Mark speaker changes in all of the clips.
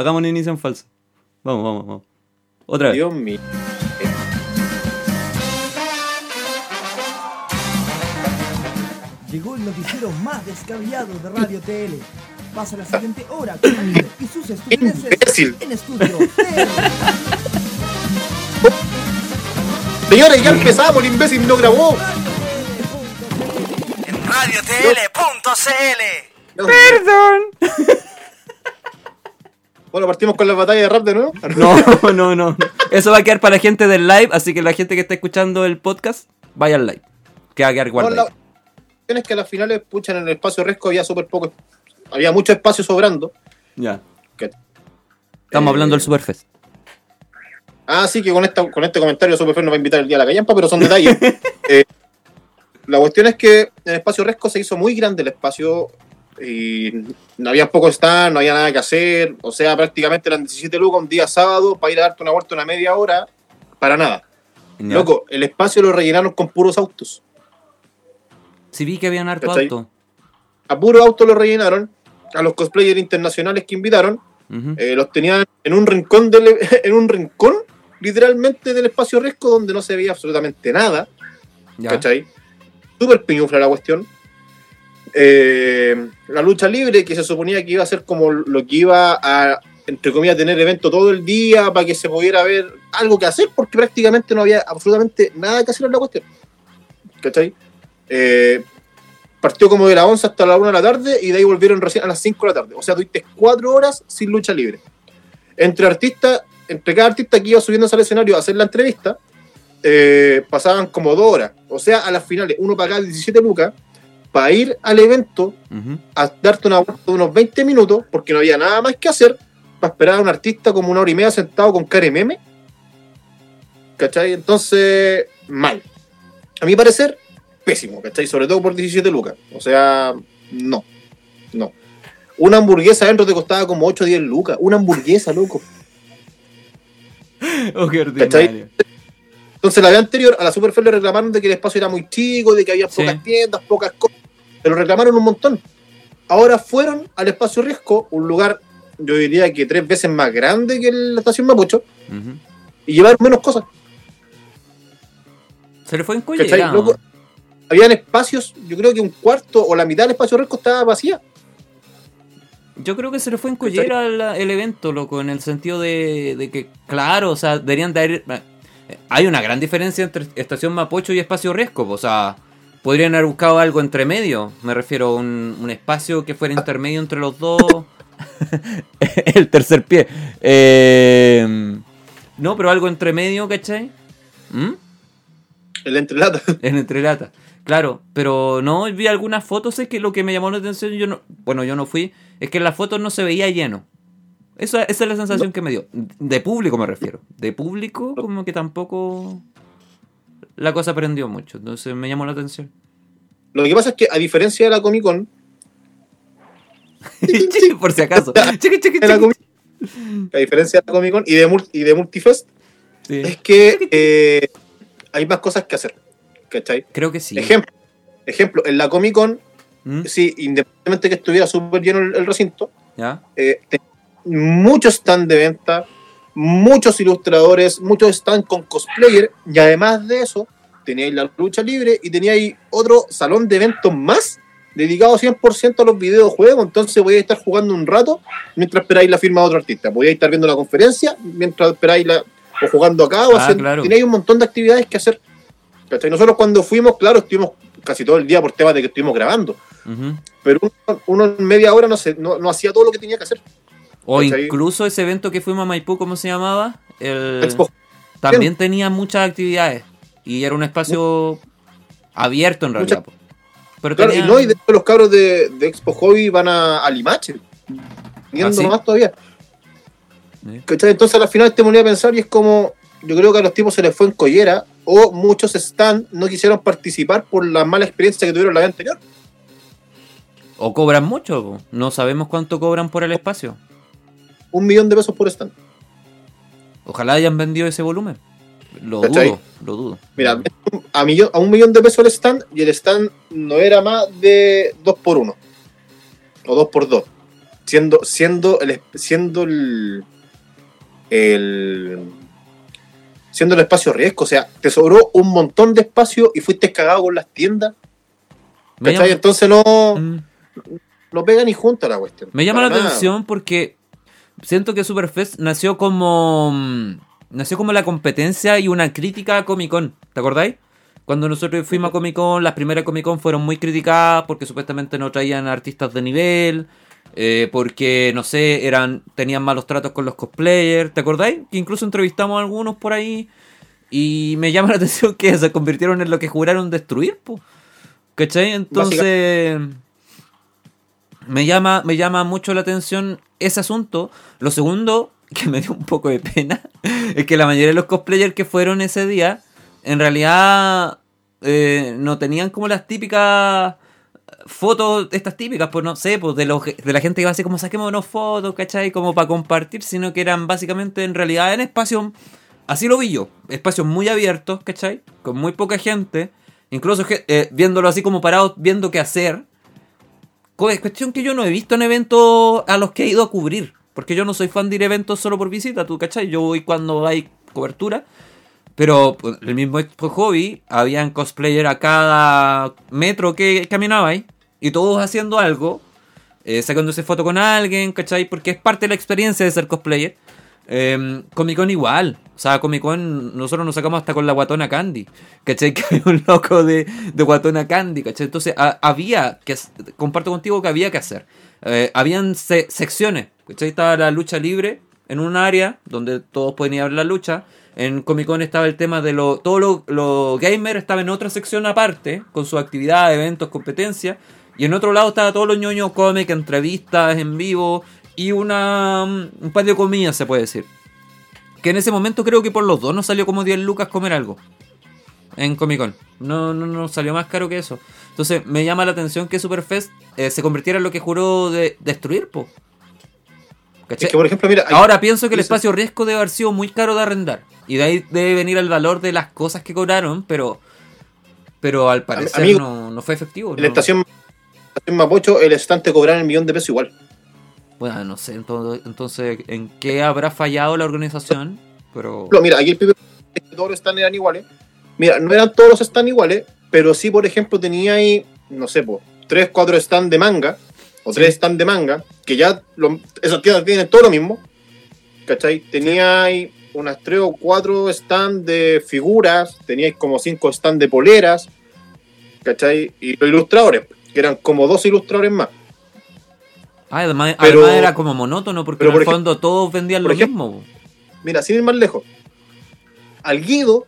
Speaker 1: Hagamos un inicio en falso. Vamos, vamos, vamos. Otra vez.
Speaker 2: Dios mío.
Speaker 3: Llegó el noticiero más descabellado de Radio TL. Pasa la siguiente hora con Aníbal y sus estudiantes en estudio TL.
Speaker 2: Señores, ya empezamos, el imbécil no grabó.
Speaker 4: en radiotl.cl.
Speaker 1: Perdón.
Speaker 2: Bueno, partimos con la batalla de rap de nuevo.
Speaker 1: No, no, no. Eso va a quedar para la gente del live, así que la gente que está escuchando el podcast, vaya al live. Que va a quedar guardado.
Speaker 2: la cuestión es que a las finales, pucha, en el espacio Resco había súper poco. Había mucho espacio sobrando.
Speaker 1: Ya.
Speaker 2: Que-
Speaker 1: Estamos
Speaker 2: Eh,
Speaker 1: hablando del Superfest.
Speaker 2: Ah, sí, que con, esta, con este comentario Superfer nos va a invitar el día a la callampa, pero son detalles. Eh, la cuestión es que en el espacio Resco se hizo muy grande el espacio y no había poco stand, no había nada que hacer. O sea, prácticamente eran 17 lucas un día sábado para ir a darte una vuelta una media hora para nada. Loco, el espacio lo rellenaron con puros autos.
Speaker 1: Sí vi que habían harto auto.
Speaker 2: A puros autos lo rellenaron. A los cosplayers internacionales que invitaron, eh, los tenían en un rincón del, en un rincón literalmente del espacio Resco donde no se veía absolutamente nada. ¿Cachai? Súper piñufla la cuestión. Eh, la lucha libre, que se suponía que iba a ser como lo que iba a, entre comillas, tener evento todo el día para que se pudiera ver algo que hacer, porque prácticamente no había absolutamente nada que hacer en la cuestión. ¿Cachai? Eh, partió como de la 11 hasta la 1 de la tarde y de ahí volvieron recién a las 5 de la tarde. O sea, tuviste 4 horas sin lucha libre. Entre artistas, entre cada artista que iba subiéndose al escenario a hacer la entrevista, eh, pasaban como 2 horas. O sea, a las finales, uno pagaba 17 lucas para ir al evento a darte una vuelta de unos 20 minutos, porque no había nada más que hacer, para esperar a un artista como una hora y media sentado con cara de meme. ¿Cachai? Entonces, mal. A mi parecer, pésimo, ¿cachai? Sobre todo por 17 lucas. O sea, no. No. Una hamburguesa adentro te costaba como 8 o 10 lucas. Una hamburguesa, loco.
Speaker 1: Oh, qué ordinario.
Speaker 2: Entonces, la vez anterior, a la Superfair le reclamaron de que el espacio era muy chico, de que había
Speaker 1: Sí.
Speaker 2: pocas tiendas, pocas cosas. Pero reclamaron un montón. Ahora fueron al espacio Riesco, un lugar, yo diría que tres veces más grande que la estación Mapocho,
Speaker 1: Ujú.
Speaker 2: y llevaron menos cosas.
Speaker 1: Se le fue en collera.
Speaker 2: Loco, Habían espacios, yo creo que un cuarto o la mitad del espacio Riesco estaba vacía.
Speaker 1: Yo creo que se le fue en collera el evento, loco, en el sentido de, de que, claro, o sea, deberían de haber... eh, Hay una gran diferencia entre Estación Mapocho y Espacio Riesco, o sea, podrían haber buscado algo entre medio, me refiero a un, un espacio que fuera intermedio entre los dos. el tercer pie. Eh, no, pero algo entre medio, ¿cachai? ¿Mm?
Speaker 2: El entrelata.
Speaker 1: En entrelata. Claro, pero no vi algunas fotos, es que lo que me llamó la atención, yo no, bueno, yo no fui, es que en las fotos no se veía lleno. Esa, esa es la sensación que me dio. De público me refiero. De público, como que tampoco la cosa prendió mucho. Entonces me llamó la atención.
Speaker 2: Lo que pasa es que, a diferencia de la Comic Con,
Speaker 1: Por si acaso.
Speaker 2: La
Speaker 1: chiqui.
Speaker 2: Comic- a diferencia de la Comic Con y de, y de Multifest,
Speaker 1: Sí.
Speaker 2: es que eh, hay más cosas que hacer. ¿Cachai?
Speaker 1: Creo que sí.
Speaker 2: Ejemplo, ejemplo, en la Comic Con,
Speaker 1: ¿Mm?
Speaker 2: sí, independientemente que estuviera súper lleno el, el recinto,
Speaker 1: ¿Ya?
Speaker 2: eh, muchos stand de venta, muchos ilustradores, muchos stand con cosplayer, y además de eso, teníais la lucha libre y teníais otro salón de eventos más dedicado 100% a los videojuegos, entonces podíais estar jugando un rato mientras esperáis la firma de otro artista, podíais estar viendo la conferencia mientras esperáis la, o jugando acá, o
Speaker 1: Ah,
Speaker 2: haciendo,
Speaker 1: claro.
Speaker 2: teníais un montón de actividades que hacer. ¿Cachai? Nosotros cuando fuimos, claro, estuvimos casi todo el día por temas de que estuvimos grabando,
Speaker 1: Ujú.
Speaker 2: pero uno, uno en media hora no, se, no, no hacía todo lo que tenía que hacer.
Speaker 1: O
Speaker 2: ¿Cachai?
Speaker 1: incluso ese evento que fuimos a Maipú, ¿cómo se llamaba? El...
Speaker 2: Expo
Speaker 1: También tenía muchas actividades. Y era un espacio abierto en realidad. po. Pero
Speaker 2: Claro, y no, y de los cabros de, de Expo Hobby van a, a Limache. Viendo
Speaker 1: ¿Ah, sí?
Speaker 2: más todavía.
Speaker 1: Sí.
Speaker 2: ¿Cachai? Entonces al final te ponía a pensar y es como, yo creo que a los tipos se les fue en collera o muchos stand no quisieron participar por la mala experiencia que tuvieron la vez anterior.
Speaker 1: O cobran mucho. No sabemos cuánto cobran por el espacio.
Speaker 2: Un millón de pesos por stand.
Speaker 1: Ojalá hayan vendido ese volumen. Lo
Speaker 2: ¿Cachai?
Speaker 1: dudo, lo dudo.
Speaker 2: Mira, a, millón, a un millón de pesos el stand y el stand no era más de 2 por 1 o 2 por 2 siendo, siendo el, siendo el, el siendo el espacio riesgo, o sea, te sobró un montón de espacio y fuiste cagado con las tiendas. ¿cachai?
Speaker 1: llama-
Speaker 2: Entonces no,
Speaker 1: Mm.
Speaker 2: no pega ni junto a la cuestión.
Speaker 1: Me llama la
Speaker 2: nada.
Speaker 1: atención porque siento que Superfest nació como mm, nació como la competencia y una crítica a Comic Con, ¿te acordáis? Cuando nosotros fuimos a Comic Con, las primeras Comic Con fueron muy criticadas porque supuestamente no traían artistas de nivel, eh, porque no sé, eran tenían malos tratos con los cosplayers, ¿te acordáis? Que incluso entrevistamos a algunos por ahí y me llama la atención que se convirtieron en lo que juraron destruir, po. ¿Cachai? Entonces me llama, me llama mucho la atención ese asunto. Lo segundo, que me dio un poco de pena, es que la mayoría de los cosplayers que fueron ese día, en realidad eh, no tenían como las típicas fotos, estas típicas, pues no sé, pues de, los, de la gente que va así como saquémonos fotos, ¿cachai? Como para compartir, sino que eran básicamente en realidad en espacios, así lo vi yo, espacios muy abiertos, ¿cachai? Con muy poca gente, incluso eh, viéndolo así como parados, viendo qué hacer. Es cuestión que yo no he visto en eventos a los que he ido a cubrir. Porque yo no soy fan de ir eventos solo por visita, ¿tú cachai? Yo voy cuando hay cobertura. Pero pues, el mismo Hobby, habían cosplayer a cada metro que caminaba. Y todos haciendo algo. eh, sacándose foto con alguien, ¿cachai? Porque es parte de la experiencia de ser cosplayer. Eh, Comic Con igual. O sea, Comic Con nosotros nos sacamos hasta con la guatona Candy. ¿Cachai? Que había un loco de, de guatona Candy, ¿cachai? Entonces había que... Comparto contigo que había que hacer. Eh, habían se- secciones. ¿Cachai? Estaba la lucha libre en un área donde todos pueden ir a ver la lucha. En Comic Con estaba el tema de lo, todo lo, lo gamer estaba en otra sección aparte, con su actividad, eventos, competencias. Y en otro lado estaba todo lo ñoño cómic, entrevistas en vivo y una, un patio de comida, se puede decir. Que en ese momento creo que por los dos nos salió como 10 lucas comer algo. En Comic Con. No, no, no salió más caro que eso. Entonces me llama la atención que Superfest eh, se convirtiera en lo que juró de destruir, po.
Speaker 2: Que, por ejemplo, mira, hay-
Speaker 1: Ahora pienso que el espacio riesgo debe haber sido muy caro de arrendar. Y de ahí debe venir el valor de las cosas que cobraron, pero pero al parecer
Speaker 2: amigo,
Speaker 1: no, no fue efectivo.
Speaker 2: en
Speaker 1: no.
Speaker 2: la estación, estación Mapocho, el estante cobraron el millón de pesos igual.
Speaker 1: Bueno, no sé, entonces, en qué habrá fallado la organización, pero...
Speaker 2: Pero mira, aquí el que todos los stands eran iguales. Mira, no eran todos los stands iguales, pero sí, por ejemplo, tenía ahí, no sé, tres, cuatro stands de manga, o
Speaker 1: Sí.
Speaker 2: tres stands de manga, que ya lo- esas tiendas tienen todo lo mismo. ¿Cachai? Tenía ahí unas tres o cuatro stands de figuras, teníais como cinco stands de poleras, ¿cachai? Y los ilustradores, que eran como dos ilustradores más.
Speaker 1: Ah, además,
Speaker 2: Pero-
Speaker 1: además era como monótono porque
Speaker 2: pero
Speaker 1: en el
Speaker 2: por ej-
Speaker 1: fondo todos vendían lo
Speaker 2: ejemplo-
Speaker 1: mismo.
Speaker 2: Mira, sin ir más lejos, al Guido,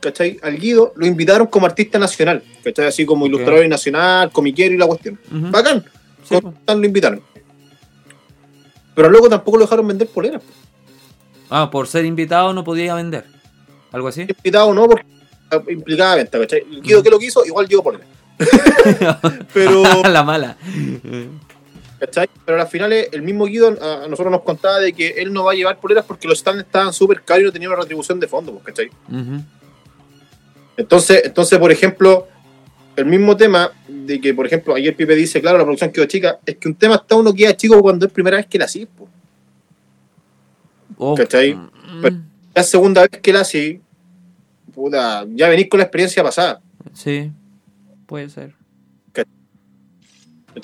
Speaker 2: ¿cachai? Al Guido lo invitaron como artista nacional, ¿cachai? Así como ilustrador nacional, comiquero y la cuestión. Bacán,
Speaker 1: Sí,
Speaker 2: con
Speaker 1: po.
Speaker 2: tan lo invitaron. Pero luego tampoco lo dejaron vender poleras.
Speaker 1: Ah, por ser invitado no podía vender. Algo así.
Speaker 2: Invitado no, porque implicaba venta, ¿cachai? El Guido que lo quiso, igual llevó poleras. Pero,
Speaker 1: la mala.
Speaker 2: ¿Cachai? Pero al final el mismo Guido a a nosotros nos contaba de que él no va a llevar poleras porque los stands estaban súper caros y no tenía una retribución de fondo, pues, ¿cachai?
Speaker 1: Ujú.
Speaker 2: Entonces, entonces, por ejemplo, el mismo tema de que, por ejemplo, ayer Pipe dice, claro, la producción quedó chica, es que un tema está uno queda chico cuando es primera vez que la haces, po.
Speaker 1: Oh,
Speaker 2: ¿Cachai?
Speaker 1: mm,
Speaker 2: Pero- La segunda vez que la haces, puta, ya venís con la experiencia pasada.
Speaker 1: Sí, puede ser.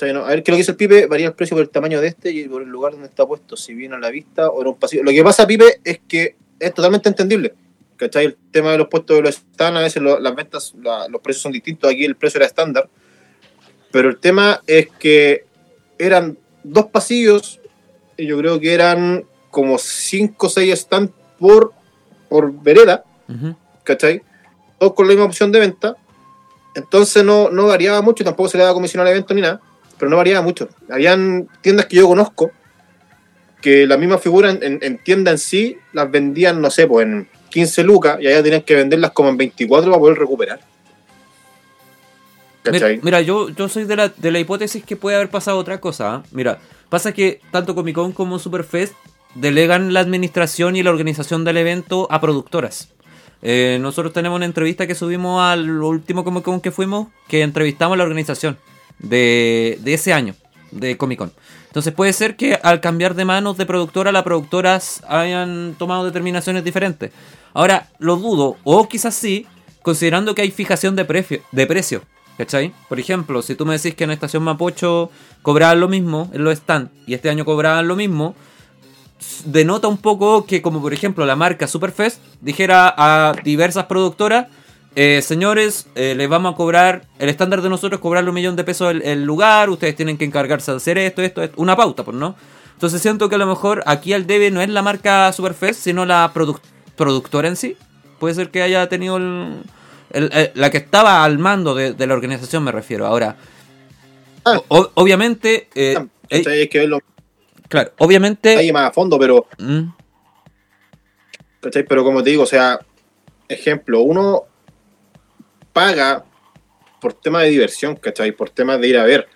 Speaker 2: A ver, ¿qué es lo que dice el Pipe? Varía el precio por el tamaño de este y por el lugar donde está puesto, si viene a la vista o en un pasillo. Lo que pasa, Pipe, es que es totalmente entendible. ¿Cachai? El tema de los puestos de los stands, a veces lo- las ventas, la- los precios son distintos. Aquí el precio era estándar. Pero el tema es que eran dos pasillos y yo creo que eran como 5 o 6 stands por, por vereda. ¿cachai? Todos con la misma opción de venta. Entonces no, no variaba mucho, tampoco se le daba comisión al evento ni nada, pero no variaba mucho. Habían tiendas que yo conozco que la misma figura en, en- en tienda en sí las vendían, no sé, pues en 15 lucas y allá tenían que venderlas como en 24 para poder recuperar.
Speaker 1: Mira,
Speaker 2: ¿Cachai?
Speaker 1: mira, yo, yo soy de la, de la hipótesis que puede haber pasado otra cosa. ¿ah? Mira, pasa que tanto Comic Con como Superfest delegan la administración y la organización del evento a productoras. Eh, nosotros tenemos una entrevista que subimos al último Comic Con que fuimos, que entrevistamos a la organización de, de ese año, de Comic Con. Entonces puede ser que al cambiar de manos de productora, las productoras hayan tomado determinaciones diferentes. Ahora, lo dudo, o quizás sí, considerando que hay fijación de, precio de. ¿Cachai? Por ejemplo, si tú me decís que en Estación Mapocho cobraban lo mismo en los stands y este año cobraban lo mismo, denota un poco que, como por ejemplo la marca Superfest dijera a diversas productoras, eh, señores, eh, les vamos a cobrar, el estándar de nosotros es cobrarle un millón de pesos el, el lugar, ustedes tienen que encargarse de hacer esto, esto, esto, una pauta, pues, ¿no? Entonces siento que a lo mejor aquí al debe no es la marca Superfest, sino la produc- productora en sí. Puede ser que haya tenido el, el- el- la que estaba al mando de, de la organización, me refiero. Ahora,
Speaker 2: Ah.
Speaker 1: o- obviamente, eh, eh.
Speaker 2: Hay que
Speaker 1: claro, obviamente...
Speaker 2: ahí más a fondo, pero,
Speaker 1: Mm,
Speaker 2: ¿cachai? Pero como te digo, o sea, ejemplo, uno paga por tema de diversión, ¿cachai? Por temas de ir a ver.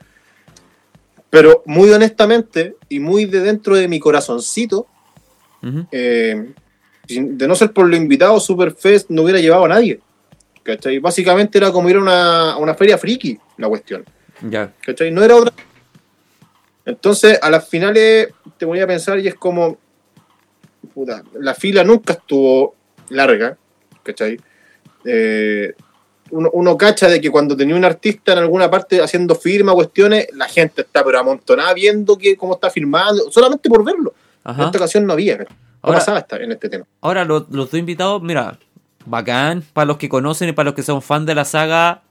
Speaker 2: Pero muy honestamente y muy de dentro de mi corazoncito,
Speaker 1: ujú.
Speaker 2: eh, sin- de no ser por lo invitado, Superfest no hubiera llevado a nadie. ¿Cachai? Básicamente era como ir a una, a una feria friki, la cuestión.
Speaker 1: Ya.
Speaker 2: ¿Cachai? No era otra. Entonces, a las finales te voy a pensar y es como. Puta, la fila nunca estuvo larga. ¿Cachai? Eh, uno, uno cacha de que cuando tenía un artista en alguna parte haciendo firma, cuestiones, la gente está pero amontonada viendo que cómo está firmando, solamente por verlo. En
Speaker 1: Ajá.
Speaker 2: esta ocasión no había. No
Speaker 1: Ahora-
Speaker 2: pasaba en este tema.
Speaker 1: Ahora, lo- los, dos invitados, mira, bacán, para los que conocen y para los que son fan de la saga,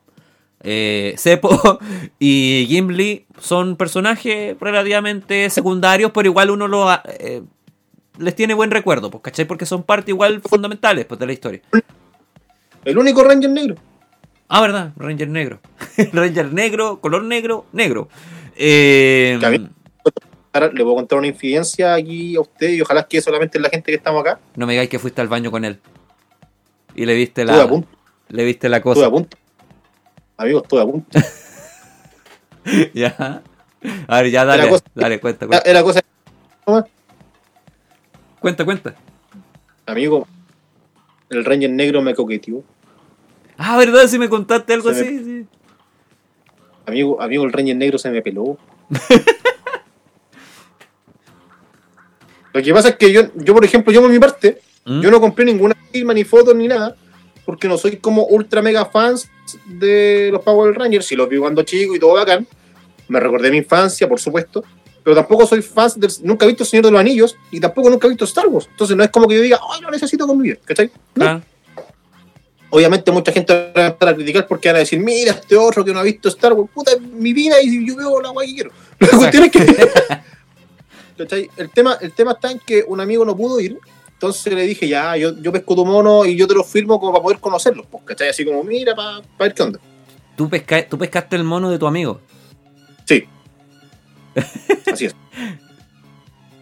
Speaker 1: eh, Seppo y Gimli son personajes relativamente secundarios, pero igual uno lo, eh, les tiene buen recuerdo, pues, ¿cachai? Porque son parte igual fundamentales pues, de la historia.
Speaker 2: El único Ranger negro.
Speaker 1: Ah, verdad, Ranger negro. Ranger negro, color negro, negro. Eh,
Speaker 2: le voy a contar una infidencia aquí a usted y ojalá que solamente la gente que estamos acá.
Speaker 1: no me digáis que fuiste al baño con él. Y le viste
Speaker 2: Estuve a
Speaker 1: la,
Speaker 2: punto.
Speaker 1: le viste la
Speaker 2: Estuve
Speaker 1: cosa.
Speaker 2: a punto. Amigo, estuve a punto.
Speaker 1: ya. A ver, ya dale,
Speaker 2: Era cosa-
Speaker 1: dale, cuenta, cuenta.
Speaker 2: era cosa.
Speaker 1: Cuenta, cuenta.
Speaker 2: Amigo, el Ranger negro me coqueteó.
Speaker 1: Ah, ¿verdad? Si me contaste algo
Speaker 2: Se
Speaker 1: así, sí.
Speaker 2: Amigo, amigo, el Ranger negro se me peló. Lo que pasa es que yo, yo por ejemplo, yo por mi parte,
Speaker 1: ¿Mm?
Speaker 2: yo no compré ninguna firma, ni fotos, ni nada, porque no soy como ultra mega fans de los Power Rangers. Si los vi cuando chico y todo bacán, me recordé mi infancia, por supuesto, pero tampoco soy fan, del, nunca he visto El Señor de los Anillos y tampoco nunca he visto Star Wars. Entonces no es como que yo diga, ay, lo necesito con mi vida, ¿cachai? No.
Speaker 1: Ah,
Speaker 2: Obviamente mucha gente va a empezar a criticar porque van a decir, mira, este otro que no ha visto Star Wars, puta, es mi vida y yo veo la guay que quiero. La cuestión es que... El tema, el tema está en que un amigo no pudo ir, entonces le dije, ya, yo, yo pesco tu mono y yo te lo firmo como para poder conocerlos, pues, ¿cachai? Así como, mira, para ver qué onda.
Speaker 1: ¿tú, pesca- tú pescaste el mono de tu amigo.
Speaker 2: Sí. Así es.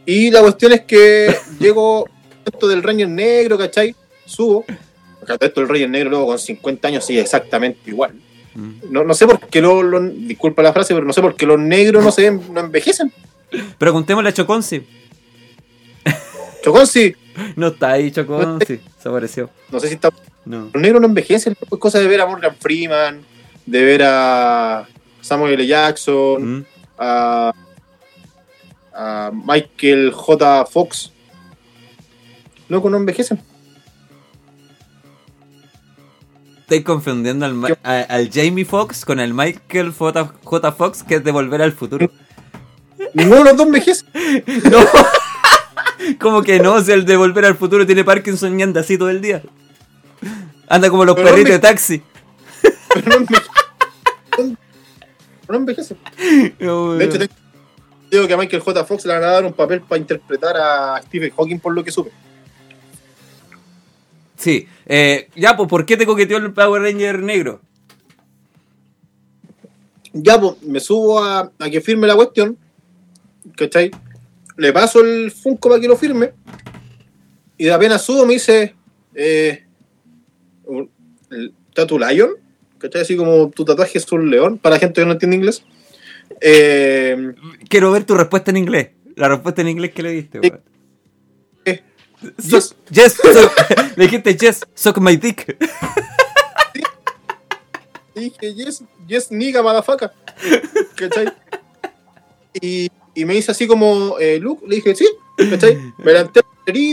Speaker 2: Y la cuestión es que llego esto del Ranger Negro, ¿cachai? Subo. Esto del Ranger Negro luego con 50 años sigue exactamente igual.
Speaker 1: Mm.
Speaker 2: No, no sé por qué lo, lo- disculpa la frase, pero no sé por qué los negros no se ven- no envejecen.
Speaker 1: Preguntémosle a Choconsi.
Speaker 2: Chocón sí,
Speaker 1: No está ahí, Choconsi. Se apareció.
Speaker 2: no sé si está.
Speaker 1: No.
Speaker 2: Los negros no envejecen, es cosa de ver a Morgan Freeman, de ver a Samuel L. Jackson,
Speaker 1: Mm.
Speaker 2: a, a Michael J. Fox. Loco, no envejecen.
Speaker 1: Estoy confundiendo al, Ma- a- al Jamie Foxx con el Michael J. J. Fox, que es de Volver al Futuro.
Speaker 2: De los dos envejece.
Speaker 1: No. como que no, el de Volver al Futuro tiene Parkinson y anda así todo el día. Anda como los
Speaker 2: Pero
Speaker 1: perritos de taxi.
Speaker 2: Pero no envejecen. No envejecen. De hecho, tengo- digo que a Michael J. Fox le van a dar un papel para interpretar a Stephen Hawking por lo que supe.
Speaker 1: Sí. Eh, ya, pues, ¿por qué te coqueteó el Power Ranger negro?
Speaker 2: Ya, pues, me subo a, a que firme la cuestión. ¿Cachai? Le paso el Funko para que lo firme. Y de apenas subo me dice. Eh, Tattoo Lion. ¿Cachai? Así como tu tatuaje es un león. Para gente que no entiende inglés. Eh,
Speaker 1: Quiero ver tu respuesta en inglés. La respuesta en inglés que le diste, weón. Yes, le dijiste yes, suck my dick.
Speaker 2: dije, yes, yes, nigga, motherfucker. ¿Cachai? Y, y me dice así como, eh, Luke, le dije, sí, ¿cachai? Me levanté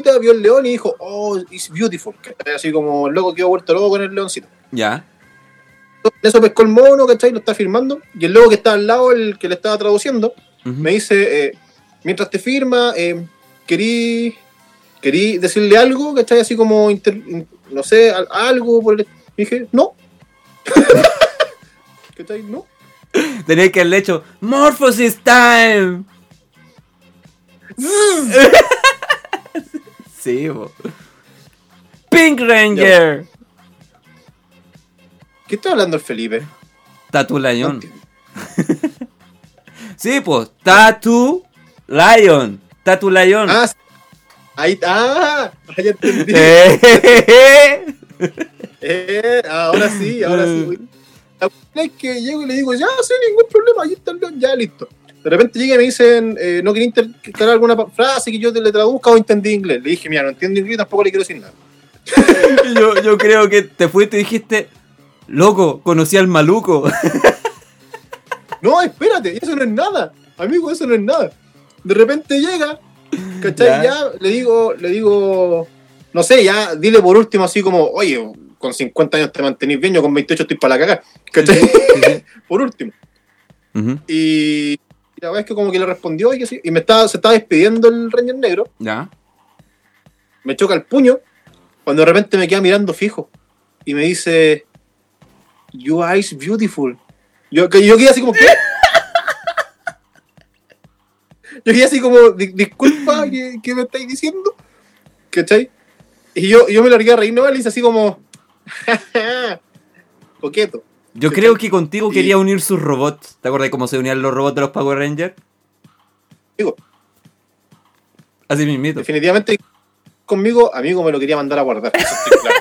Speaker 2: la vio el león y dijo, oh, it's beautiful. ¿cachai? Así como el loco quedó vuelto loco con el leoncito.
Speaker 1: Ya.
Speaker 2: En eso pescó el mono, ¿cachai? Lo está firmando. Y el loco que estaba al lado, el que le estaba traduciendo, me dice, eh, mientras te firma, eh, querí, querí decirle algo, ¿cachai? Así como, inter- no sé, al- algo por el... Y dije, no. ¿Cachai? No.
Speaker 1: Tenía que haberle hecho Morphosis Time. sí, po. Pink Ranger.
Speaker 2: ¿Qué está hablando el Felipe?
Speaker 1: Tatu
Speaker 2: No
Speaker 1: Lion.
Speaker 2: entiendo.
Speaker 1: Sí, pues. Tatu Lion. Tatu Lion.
Speaker 2: Ah, ahí ah, ya entendí.
Speaker 1: Eh.
Speaker 2: Ahora sí, ahora sí. La cuestión es que llego y le digo, ya, sin ningún problema, ahí está el león, ya listo. De repente llega y me dicen, eh, no quería intercalar alguna frase que yo te le traduzca o entendí inglés. Le dije, mira, no entiendo inglés, tampoco le quiero decir nada.
Speaker 1: yo, yo creo que te fuiste y dijiste, loco, conocí al maluco.
Speaker 2: No, espérate, eso no es nada. Amigo, eso no es nada. De repente llega, ¿cachai?
Speaker 1: Ya.
Speaker 2: Ya, le digo, le digo, no sé, ya, dile por último así como, oye, con 50 años te mantenís bien, yo con 28 estoy para la cagar. ¿Cachai? por último. Y, y la verdad es que como que le respondió y, que sí, y me estaba, se estaba despidiendo el Ranger negro,
Speaker 1: Ya.
Speaker 2: me choca el puño, cuando de repente me queda mirando fijo y me dice, You eyes beautiful. Yo, yo quedé así como, ¿qué? Yo quedé así como, "Di- disculpa, ¿qué, qué me estáis diciendo? ¿Cachai? Y yo, yo me largué a reír, no, le hice así como, coqueto.
Speaker 1: Yo creo que contigo
Speaker 2: Y-
Speaker 1: quería unir sus robots. ¿Te acuerdas cómo se unían los robots de los Power Rangers?
Speaker 2: Digo,
Speaker 1: Así mismito.
Speaker 2: definitivamente conmigo, amigo, me lo quería mandar a guardar. eso estoy claro.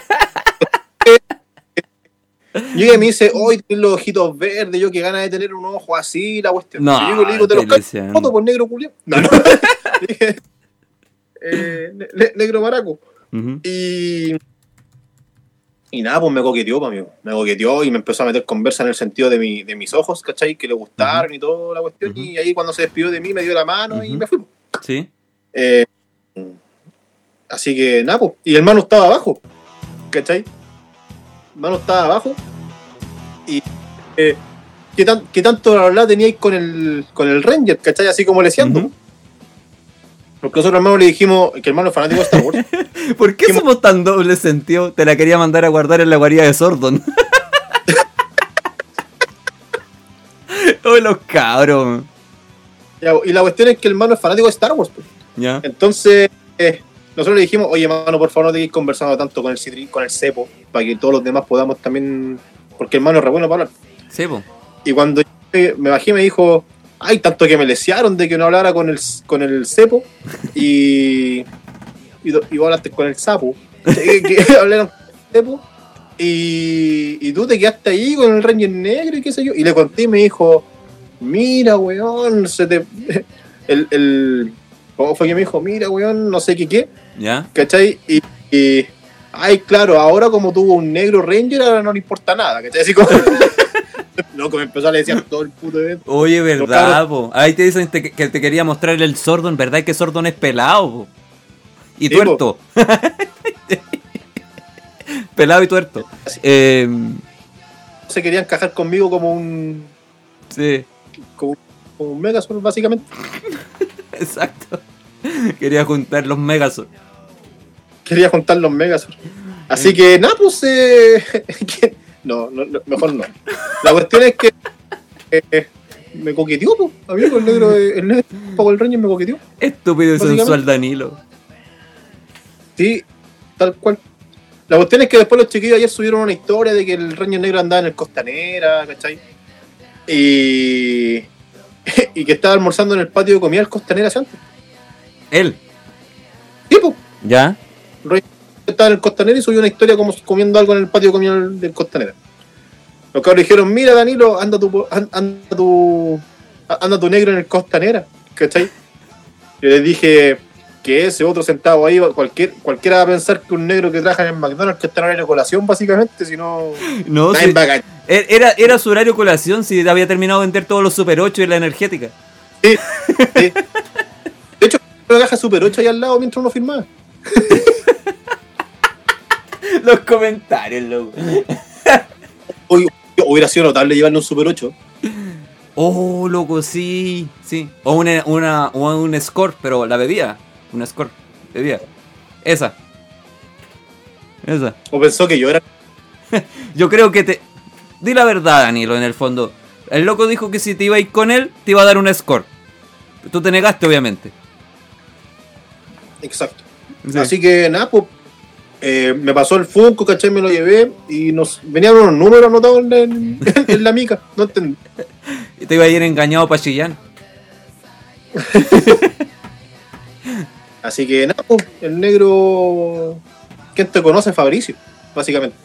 Speaker 2: Llega y me dice, hoy tienes los ojitos verdes, yo que ganas de tener un ojo así, la cuestión.
Speaker 1: No,
Speaker 2: yo le digo, te los
Speaker 1: deseando.
Speaker 2: foto por negro culiao. No, no. Eh, ne- ne- negro maraco.
Speaker 1: Ujú.
Speaker 2: Y. Y nada, pues me coqueteó, pues, amigo. Me coqueteó y me empezó a meter conversa en el sentido de, mi, de mis ojos, ¿cachai? Que le gustaron y toda la cuestión. Y ahí cuando se despidió de mí me dio la mano y me fui.
Speaker 1: Sí.
Speaker 2: Eh, así que nada, pues. Y el mano estaba abajo. ¿Cachai? Mano estaba abajo. Y. Eh, ¿qué, tan, ¿Qué tanto hablar teníais con el, con el Ranger? ¿Cachai? Así como le decían.
Speaker 1: Ujú.
Speaker 2: Porque nosotros hermano le dijimos que el hermano es fanático de Star Wars.
Speaker 1: ¿Por qué
Speaker 2: ¿Qué mo-
Speaker 1: somos tan doble sentido? Te la quería mandar a guardar en la guarida de Sordon. oh, los cabros.
Speaker 2: Ya, y la cuestión es que el hermano es fanático de Star Wars. pues.
Speaker 1: Ya.
Speaker 2: Entonces, eh, nosotros le dijimos, oye, hermano, por favor no te quedes conversando tanto con el Citri, con el Cepo, para que todos los demás podamos también. Porque el hermano es re bueno para hablar.
Speaker 1: Sí, po.
Speaker 2: Y cuando yo me- bajé me dijo, ay, tanto que me lesearon de que no hablara con el, con el cepo y, y, y vos hablaste con el sapo. que, que hablaron con el cepo y, y tú te quedaste ahí con el Ranger negro y qué sé yo. Y le conté y me dijo, mira, weón, se te... El, el, ¿Cómo fue que me dijo? Mira, weón, no sé qué qué.
Speaker 1: Ya.
Speaker 2: ¿Cachai? Y, y- ay, claro, ahora como tuvo un negro Ranger, ahora no le importa nada, ¿cachai? Así como... Loco, me empezó a decir todo el puto evento.
Speaker 1: Oye, verdad, po. Ahí te dicen te- que te quería mostrar el Sordon. ¿Verdad que Sordon es pelado, po? Y
Speaker 2: Sí,
Speaker 1: tuerto. pelado y tuerto. Eh,
Speaker 2: Se querían encajar conmigo como un,
Speaker 1: sí,
Speaker 2: como, como un Megazord, básicamente.
Speaker 1: exacto. Quería juntar los Megazord.
Speaker 2: Quería juntar los Megazord. Así que, nada, pues... eh, que- no, no, mejor no. La cuestión es que... eh, me coqueteó, pues, amigo, el negro, el negro Power Ranger me coqueteó.
Speaker 1: Estúpido y sensual Danilo.
Speaker 2: Sí, tal cual. La cuestión es que después los chiquillos ayer subieron una historia de que el Ranger Negro andaba en el Costanera, ¿cachai? Y, y que estaba almorzando en el patio de comida del Costanera hace antes.
Speaker 1: Él.
Speaker 2: Tipo,
Speaker 1: ¿Ya?
Speaker 2: estaba en el Costanera y subió una historia como comiendo algo en el patio comida del, Costanera. Los cabros dijeron, mira Danilo, anda tu, an- anda tu, anda tu negro en el Costanera, ¿cachai? Yo les dije que ese otro sentado ahí, cualquier, cualquiera va a pensar que un negro que trabaja en el McDonald's que está en horario de colación, básicamente, si no...
Speaker 1: No,
Speaker 2: va a cachar.
Speaker 1: Era, era su horario colación si había terminado de vender todos los Super 8 y la energética.
Speaker 2: Sí, sí. Una caja Super 8 ahí al lado mientras uno firmaba.
Speaker 1: Los comentarios, loco.
Speaker 2: Hoy hubiera sido notable llevarle un Super 8.
Speaker 1: Oh, loco, sí, sí. O una, una, o un score, pero la bebida. Una score, bebida. Esa. Esa.
Speaker 2: O pensó que yo era.
Speaker 1: Yo creo que te. Di la verdad, Danilo, en el fondo. El loco dijo que si te iba a ir con él, te iba a dar un score. Tú te negaste, obviamente.
Speaker 2: Exacto.
Speaker 1: Sí.
Speaker 2: Así que nada, pues. eh, me pasó el Funko, ¿cachai? Me lo llevé y nos venían unos números anotados en, en- en la mica. No entendí.
Speaker 1: Y te iba a ir engañado para Chillán.
Speaker 2: Así que nada, pues, el negro. ¿Quién te conoce? Fabricio, básicamente.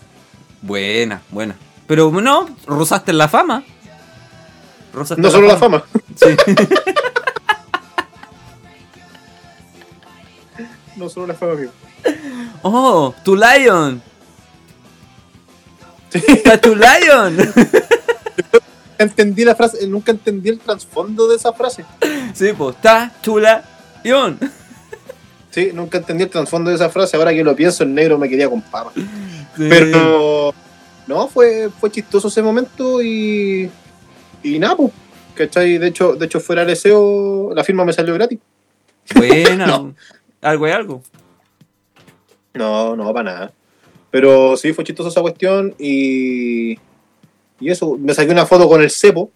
Speaker 1: Buena, buena. Pero no, rozaste la fama. Rozaste
Speaker 2: No solo la fama.
Speaker 1: Sí.
Speaker 2: No solo la fama, amigo.
Speaker 1: Oh, tu Lion. Está tu Lion.
Speaker 2: Entendí la frase, nunca entendí el trasfondo de esa frase.
Speaker 1: Sí, pues, está chula. Lion.
Speaker 2: Sí, nunca entendí el trasfondo de esa frase. Ahora que lo pienso, el negro me quería con papa. Pero no, fue, fue chistoso ese momento y. Y nada, pues. ¿Cachai? De hecho, de hecho, fuera el deseo, la firma me salió gratis.
Speaker 1: Buena.
Speaker 2: No.
Speaker 1: Algo y algo.
Speaker 2: No, no, para nada. Pero sí, fue chistoso esa cuestión y. Y eso, me saqué una foto con el cepo.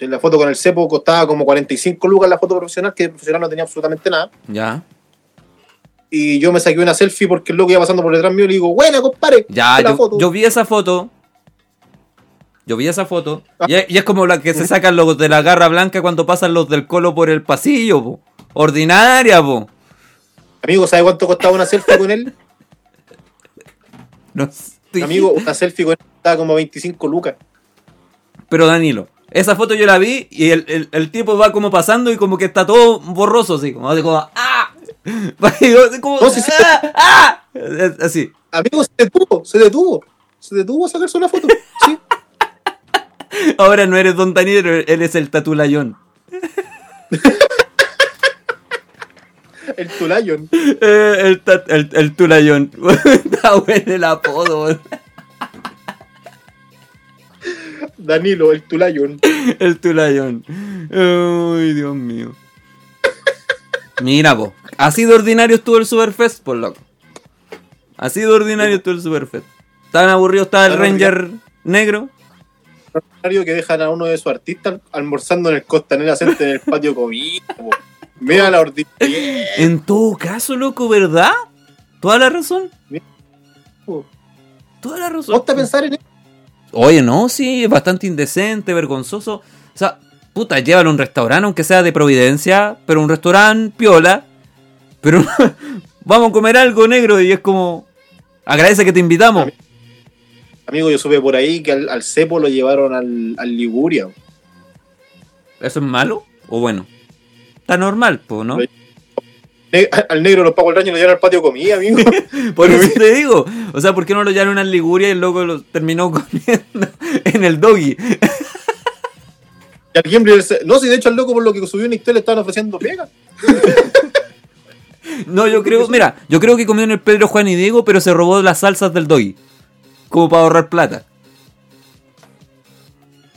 Speaker 2: La foto con el cepo costaba como 45 lucas la foto profesional, que el profesional no tenía absolutamente nada.
Speaker 1: Ya.
Speaker 2: Y yo me saqué una selfie porque el loco iba pasando por detrás mío y le digo, buena, compadre.
Speaker 1: Ya, yo,
Speaker 2: foto.
Speaker 1: yo vi esa foto. Yo vi esa foto.
Speaker 2: Ah.
Speaker 1: Y, es, y es como la que se sacan los de la garra blanca cuando pasan los del colo por el pasillo, po. Ordinaria, po.
Speaker 2: Amigo, ¿sabe cuánto costaba una selfie con él?
Speaker 1: No estoy-
Speaker 2: Amigo, una selfie con él costaba como 25 lucas.
Speaker 1: Pero Danilo, esa foto yo la vi y el, el- el tipo va como pasando y como que está todo borroso, así, como, así como ¡ah! Como,
Speaker 2: No.
Speaker 1: ¡ah! ¡ah! Es- Así.
Speaker 2: Amigo, se detuvo, se detuvo. Se detuvo a sacarse una foto. Sí.
Speaker 1: Ahora no eres Don Danilo, él es el tatulayón.
Speaker 2: El Tulayon.
Speaker 1: Eh, el, el, el tulayón. Está bueno el apodo.
Speaker 2: Danilo, el Tulayon.
Speaker 1: El tulayón. Ay, Dios mío. Mira, po. Así de ordinario estuvo el Superfest, por loco. Así de ordinario estuvo el Superfest. Tan aburrido estaba el Ranger negro.
Speaker 2: Mario que dejan a uno de sus artistas almorzando en el Costanera Center en el patio comido. po. Mira la ordinaria.
Speaker 1: En todo caso, loco, ¿verdad? Toda la razón. Toda la razón.
Speaker 2: Ponte a pensar en eso.
Speaker 1: Oye, no, sí, es bastante indecente, vergonzoso. O sea, puta, llévalo a un restaurante, aunque sea de Providencia, pero un restaurante piola. Pero vamos a comer algo negro y es como. Agradece que te invitamos.
Speaker 2: Amigo, yo supe por ahí que al, al cepo lo llevaron al, al Liguria.
Speaker 1: ¿Eso es malo o bueno? Normal, pues, ¿no?
Speaker 2: Ne- al negro los pagos el daño lo llevaron al patio comida, amigo.
Speaker 1: Por eso te digo. O sea, ¿por qué no lo llevaron a Liguria y el loco lo terminó comiendo en el doggy?
Speaker 2: Y al Gimli, no, si de hecho al loco por lo que subió una historia le estaban ofreciendo pega.
Speaker 1: No, yo creo, mira, yo creo que comió en el Pedro Juan y Diego, pero se robó las salsas del doggy. Como para ahorrar plata.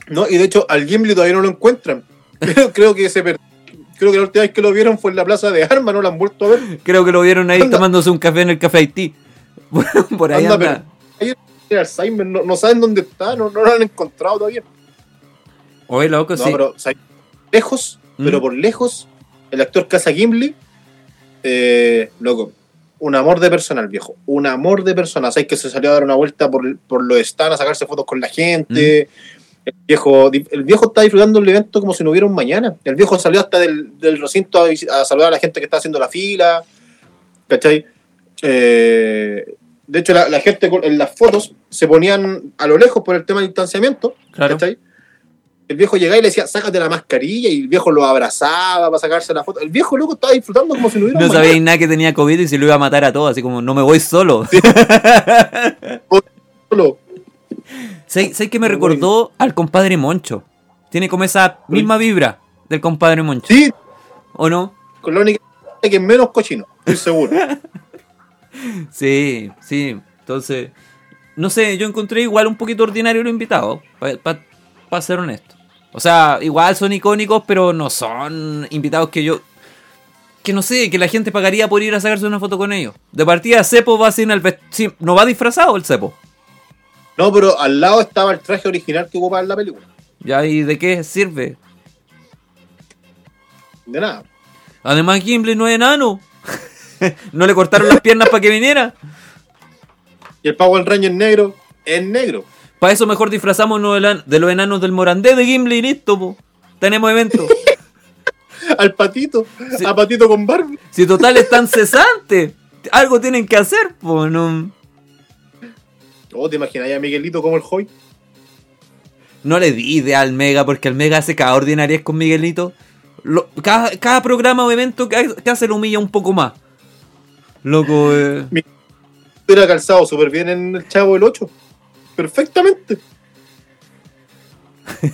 Speaker 2: No, y de hecho al Gimli todavía no lo encuentran. Creo, creo que se per- Creo que la última vez que lo vieron fue en la plaza de armas, no lo han vuelto a ver.
Speaker 1: Creo que lo vieron ahí
Speaker 2: Anda.
Speaker 1: tomándose un café en el café Haití. Por ahí
Speaker 2: Anda, pero Alzheimer, no, no saben dónde está, no, no lo han encontrado todavía.
Speaker 1: Oye, loco,
Speaker 2: No,
Speaker 1: sí.
Speaker 2: pero o sea, lejos,
Speaker 1: Mm.
Speaker 2: pero por lejos, el actor Casa Gimli, eh, loco, un amor de personal, viejo. Un amor de persona. Sabes que se salió a dar una vuelta por, por los stands a sacarse fotos con la gente.
Speaker 1: Mm.
Speaker 2: El viejo, el viejo está disfrutando el evento como si no hubiera un mañana. El viejo salió hasta del, del recinto a, saludar a la gente que está haciendo la fila. ¿Cachai? Eh, de hecho, la, la gente en las fotos se ponían a lo lejos por el tema del distanciamiento.
Speaker 1: Claro.
Speaker 2: ¿cachai? El viejo llegaba y le decía, sácate la mascarilla, y el viejo lo abrazaba para sacarse la foto. El viejo loco estaba disfrutando como si no hubiera
Speaker 1: No sabía nada que tenía COVID y se lo iba a matar a todos, así como no me voy solo.
Speaker 2: mañana.
Speaker 1: ¿Sabes sabes que me recordó al compadre Moncho? Tiene como esa misma vibra. del compadre Moncho.
Speaker 2: Sí,
Speaker 1: ¿O no?
Speaker 2: con la única que es menos cochino, estoy seguro.
Speaker 1: Sí, sí. Entonces, no sé, yo encontré igual un poquito ordinario los invitados, para ser honesto. O sea, igual son icónicos, pero no son invitados que yo... Que no sé, que la gente pagaría por ir a sacarse una foto con ellos. De partida, Cepo va sin el vest- sí, no va disfrazado el Cepo.
Speaker 2: No, pero al lado estaba el traje original que ocupaba en la película.
Speaker 1: Ya, ¿y de qué sirve?
Speaker 2: De nada.
Speaker 1: Además, Gimli no es enano. no le cortaron las piernas para que viniera.
Speaker 2: Y el Power Ranger negro es negro.
Speaker 1: Para eso mejor disfrazamos de los enanos del Morandé de Gimli y listo, po. Tenemos evento.
Speaker 2: Al patito,
Speaker 1: Sí.
Speaker 2: a patito con Barbie.
Speaker 1: si total están cesantes. Algo tienen que hacer, po, no.
Speaker 2: Oh, ¿te imaginas a Miguelito como el Hoy?
Speaker 1: No le di idea al Mega porque el Mega hace cada ordinariez con Miguelito. Lo- cada, cada programa o evento que, ha- que hace lo humilla un poco más. Loco, eh.
Speaker 2: Hubiera calzado súper bien en el Chavo del 8. Perfectamente.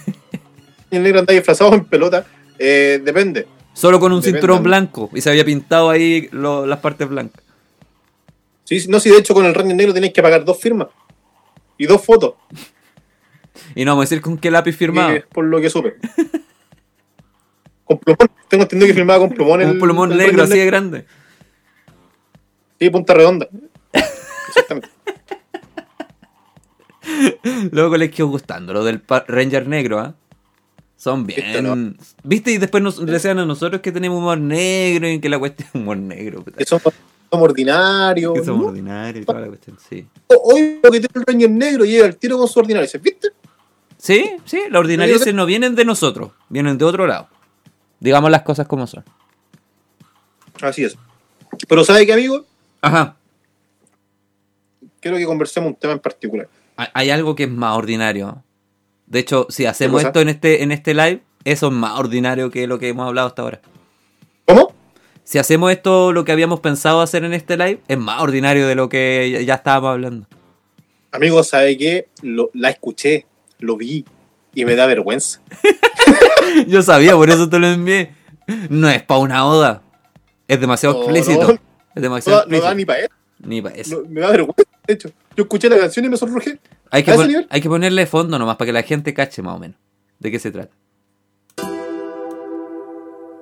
Speaker 2: y el negro anda disfrazado en pelota. Eh, depende.
Speaker 1: Solo con un
Speaker 2: Depende,
Speaker 1: cinturón blanco. Y se había pintado ahí lo- las partes blancas.
Speaker 2: Sí, no, si de hecho con el Ranger negro tenéis que pagar dos firmas. Y dos fotos.
Speaker 1: Y no vamos a decir con qué lápiz firmado.
Speaker 2: eh, por lo que supe. con plumón. Tengo entendido que firmaba con plumón.
Speaker 1: un
Speaker 2: el-
Speaker 1: plumón
Speaker 2: el
Speaker 1: negro así de grande.
Speaker 2: Sí, punta redonda. Exactamente.
Speaker 1: Luego les quedó gustando lo del Ranger negro, ¿ah? Son bien.
Speaker 2: ¿no?
Speaker 1: ¿Viste? Y después nos decían a nosotros que tenemos humor negro y que la cuestión es humor negro. puta.
Speaker 2: que somos, ordinarios.
Speaker 1: Que somos
Speaker 2: ¿no?
Speaker 1: ordinarios y toda la cuestión, sí.
Speaker 2: Hoy lo que tiene el Ranger negro llega al tiro con su ordinario. Dice, ¿viste?
Speaker 1: Sí, sí, las ordinarieces no vienen de nosotros, vienen de otro lado. Digamos las cosas como son.
Speaker 2: Así es. Pero ¿sabe qué, amigo?
Speaker 1: Ajá.
Speaker 2: Quiero que conversemos un tema en particular.
Speaker 1: Hay- algo que es más ordinario. De hecho, si hacemos esto en este, en este live, eso es más ordinario que lo que hemos hablado hasta ahora.
Speaker 2: ¿Cómo?
Speaker 1: Si hacemos esto, lo que habíamos pensado hacer en este live, es más ordinario de lo que ya- estábamos hablando.
Speaker 2: Amigo, ¿sabe qué? Lo- la escuché, lo vi y me da vergüenza.
Speaker 1: Yo sabía, por eso te lo envié. No es para una oda. Es demasiado
Speaker 2: No,
Speaker 1: explícito.
Speaker 2: no.
Speaker 1: Es demasiado
Speaker 2: da- no
Speaker 1: explícito.
Speaker 2: da ni para eso.
Speaker 1: Ni para eso.
Speaker 2: No, me da vergüenza, de hecho. Yo escuché la canción y me sonrojé.
Speaker 1: Hay que, hay que ponerle fondo nomás para que la gente cache más o menos de qué se trata.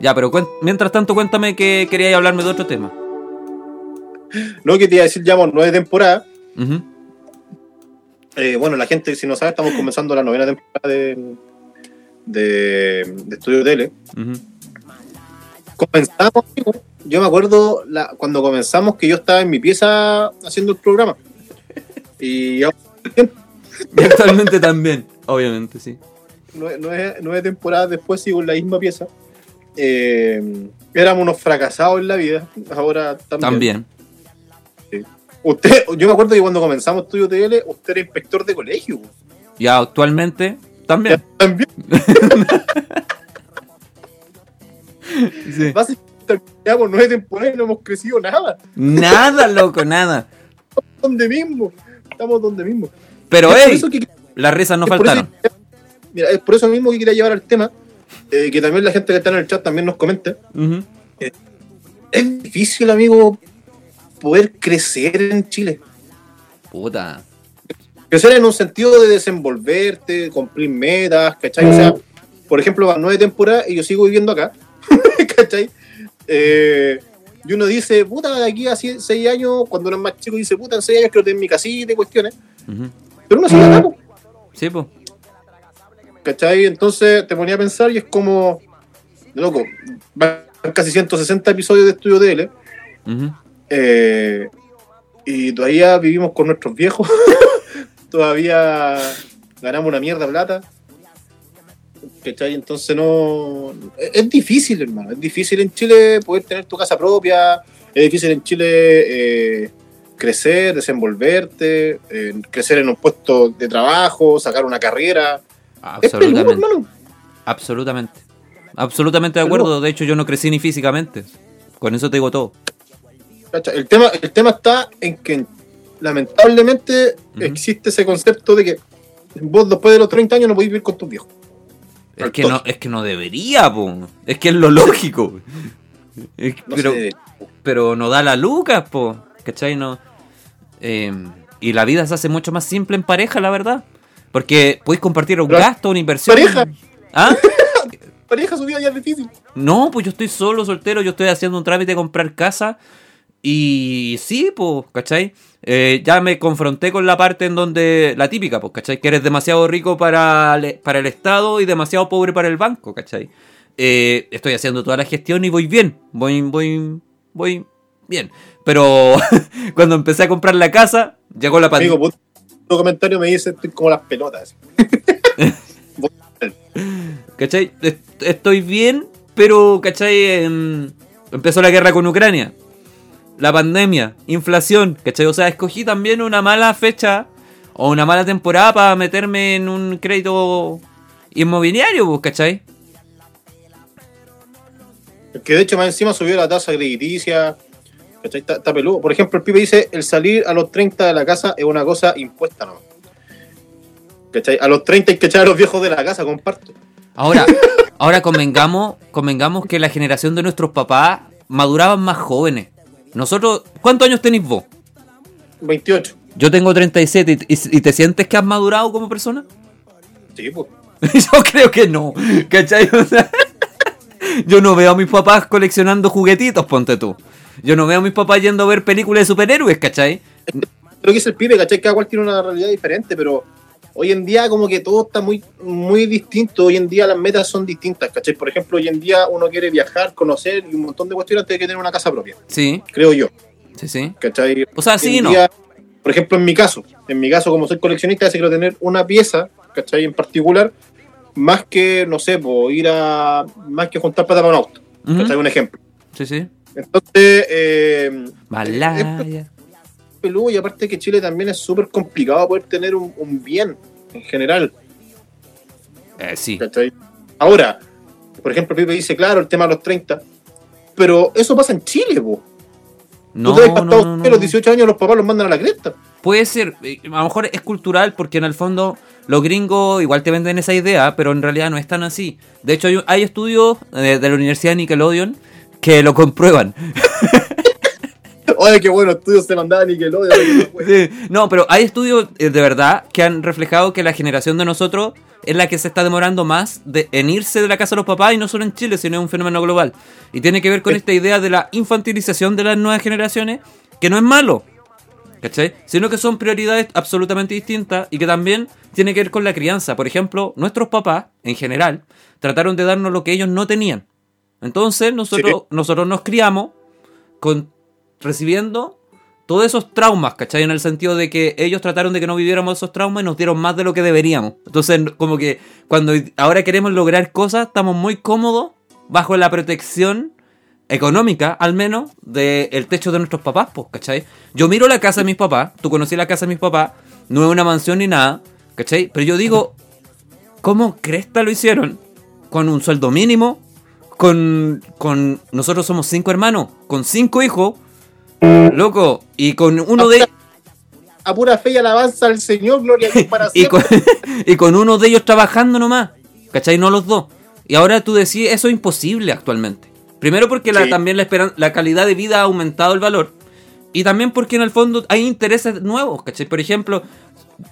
Speaker 1: Ya, pero mientras tanto cuéntame que queríais hablarme de otro tema.
Speaker 2: Lo que te iba a decir, llevamos nueve temporadas. Eh, bueno, la gente, si no sabe, estamos comenzando la novena temporada de, de, de Estudio Tele.
Speaker 1: Ujú.
Speaker 2: Comenzamos, amigo, yo me acuerdo la- cuando comenzamos que yo estaba en mi pieza haciendo el programa. Y
Speaker 1: Y actualmente también, obviamente, sí.
Speaker 2: nueve, nueve- nueve temporadas después sigo en la misma pieza. Eh, éramos unos fracasados en la vida, ahora también.
Speaker 1: También.
Speaker 2: Usted, yo me acuerdo que cuando comenzamos Estudio TL, usted era inspector de colegio.
Speaker 1: Ya actualmente también.
Speaker 2: También,
Speaker 1: Sí.
Speaker 2: básicamente, llevamos nueve temporadas y no hemos crecido nada.
Speaker 1: Nada, loco, nada.
Speaker 2: Donde mismo, estamos donde mismo.
Speaker 1: Pero,
Speaker 2: Es
Speaker 1: hey,
Speaker 2: que-
Speaker 1: las risas no
Speaker 2: eso
Speaker 1: faltaron.
Speaker 2: mira, es por eso mismo que quería llevar al tema, eh, que también la gente que está en el chat también nos comente.
Speaker 1: Ujú.
Speaker 2: Es difícil, amigo, poder crecer en Chile.
Speaker 1: Puta.
Speaker 2: Crecer en un sentido de desenvolverte, cumplir metas, ¿cachai? O sea, por ejemplo, van nueve temporadas y yo sigo viviendo acá, ¿cachai? Eh, y uno dice, puta, de aquí a seis años, cuando uno es más chico, dice, puta, en seis años quiero tener mi casita y cuestiones. Pero uno sigue acá, po,
Speaker 1: Sí, pues.
Speaker 2: ¿Cachai? Entonces te ponía a pensar y es como, de loco, van casi 160 episodios de Estudio DL.
Speaker 1: Ujú.
Speaker 2: Eh, y todavía vivimos con nuestros viejos. todavía ganamos una mierda plata. ¿Cachai? Entonces no. Es, es difícil, hermano. Es difícil en Chile poder tener tu casa propia. Es difícil en Chile eh, crecer, desenvolverte, eh, crecer en un puesto de trabajo, sacar una carrera. Es peludo,
Speaker 1: Absolutamente.
Speaker 2: hermano.
Speaker 1: Absolutamente. Absolutamente de acuerdo. De hecho, yo no crecí ni físicamente. Con eso te digo todo.
Speaker 2: El tema, el tema está en que lamentablemente existe ese concepto de que vos después de los 30 años no podés vivir con tus viejos.
Speaker 1: Es que, no, es que no debería, po. Es que es lo lógico. Es-
Speaker 2: No
Speaker 1: pero, pero no da la lucas, po. ¿Cachai? No. Eh, y la vida se hace mucho más simple en pareja, la verdad. Porque podéis compartir un
Speaker 2: Pero-
Speaker 1: gasto, una inversión.
Speaker 2: ¿Pareja?
Speaker 1: ¿Ah?
Speaker 2: pareja su vida ya es difícil.
Speaker 1: No, pues yo estoy solo, soltero, yo estoy haciendo un trámite de comprar casa. Y sí, pues, ¿cachai? Eh, ya me confronté con la parte en donde, la típica, pues, ¿cachai? Que eres demasiado rico para, el- para el Estado y demasiado pobre para el banco, ¿cachai? Eh, estoy haciendo toda la gestión y voy bien, voy, voy, voy bien. Pero cuando empecé a comprar la casa, llegó la pandemia.
Speaker 2: Comentario me dice estoy como las pelotas.
Speaker 1: ¿Cachai? Est- Estoy bien, pero, ¿cachai? Em, empezó la guerra con Ucrania. La pandemia, inflación, ¿cachai? O sea, escogí también una mala fecha o una mala temporada para meterme en un crédito inmobiliario, pues, ¿cachai?
Speaker 2: Que de hecho más encima subió la tasa crediticia. ¿Cachai? Está, está peludo. Por ejemplo, el pibe dice, el salir a los 30 de la casa es una cosa impuesta, ¿no? ¿Cachai? A los 30 hay que echar a los viejos de la casa, comparto.
Speaker 1: Ahora, ahora convengamos, convengamos que la generación de nuestros papás maduraban más jóvenes. Nosotros, ¿cuántos años tenéis vos?
Speaker 2: 28.
Speaker 1: Yo tengo 37 y, y- y te sientes que has madurado como persona?
Speaker 2: Sí, pues.
Speaker 1: Yo creo que no, ¿cachai? Yo no veo a mis papás coleccionando juguetitos, ponte tú. Yo no veo a mis papás yendo a ver películas de superhéroes, ¿cachai?
Speaker 2: Lo que dice el pibe, ¿cachai? Cada cual tiene una realidad diferente, pero hoy en día como que todo está muy, muy distinto. Hoy en día las metas son distintas, ¿cachai? Por ejemplo, hoy en día uno quiere viajar, conocer y un montón de cuestiones antes de que tener una casa propia,
Speaker 1: Sí,
Speaker 2: creo yo,
Speaker 1: sí, sí.
Speaker 2: ¿cachai?
Speaker 1: O sea,
Speaker 2: Hoy
Speaker 1: sí no.
Speaker 2: día, por ejemplo, en mi caso, en mi caso, como soy coleccionista, veces quiero tener una pieza, ¿cachai? En particular, más que, no sé, po, ir a. más que juntar plata para un auto,
Speaker 1: Ujú.
Speaker 2: ¿cachai? Un ejemplo.
Speaker 1: Sí, sí.
Speaker 2: Entonces, eh,
Speaker 1: Malaya.
Speaker 2: peludo y aparte que Chile también es súper complicado poder tener un, un bien en general,
Speaker 1: Eh, sí.
Speaker 2: Ahora, por ejemplo, Pipe dice, claro, el tema de los 30, pero eso pasa en Chile, po.
Speaker 1: No,
Speaker 2: Tú te
Speaker 1: no, no, no.
Speaker 2: a los 18 años los papás los mandan a la cresta.
Speaker 1: Puede ser, eh, a lo mejor es cultural porque en el fondo los gringos igual te venden esa idea, pero en realidad no es tan así. De hecho, hay, hay estudios eh, de la Universidad de Nickelodeon que lo comprueban.
Speaker 2: Oye, qué bueno, estudios se mandaban Nickelodeon.
Speaker 1: Sí, No, pero hay estudios eh, de verdad que han reflejado que la generación de nosotros es la que se está demorando más de, en irse de la casa de los papás y no solo en Chile, sino es un fenómeno global. Y tiene que ver con esta idea de la infantilización de las nuevas generaciones, que no es malo, ¿cachai? Sino que son prioridades absolutamente distintas y que también tiene que ver con la crianza. Por ejemplo, nuestros papás, en general, trataron de darnos lo que ellos no tenían. Entonces, nosotros, nosotros nos criamos con recibiendo todos esos traumas, ¿cachai? En el sentido de que ellos trataron de que no viviéramos esos traumas y nos dieron más de lo que deberíamos. Entonces, como que cuando ahora queremos lograr cosas, estamos muy cómodos bajo la protección económica, al menos, del techo de nuestros papás, pues, ¿cachai? Yo miro la casa de mis papás, tú conocí la casa de mis papás, no es una mansión ni nada, ¿cachai? Pero yo digo, ¿cómo cresta lo hicieron? Con un sueldo mínimo, con, con nosotros somos cinco hermanos, con cinco hijos, loco, y con uno de
Speaker 2: A pura fe y alabanza al Señor, gloria a Dios para
Speaker 1: y con, y con uno de ellos trabajando nomás, ¿cachai? No los dos. Y ahora tú decís, eso es imposible actualmente. Primero porque la, también la, esperan- la calidad de vida ha aumentado el valor. Y también porque en el fondo hay intereses nuevos, ¿cachai? Por ejemplo,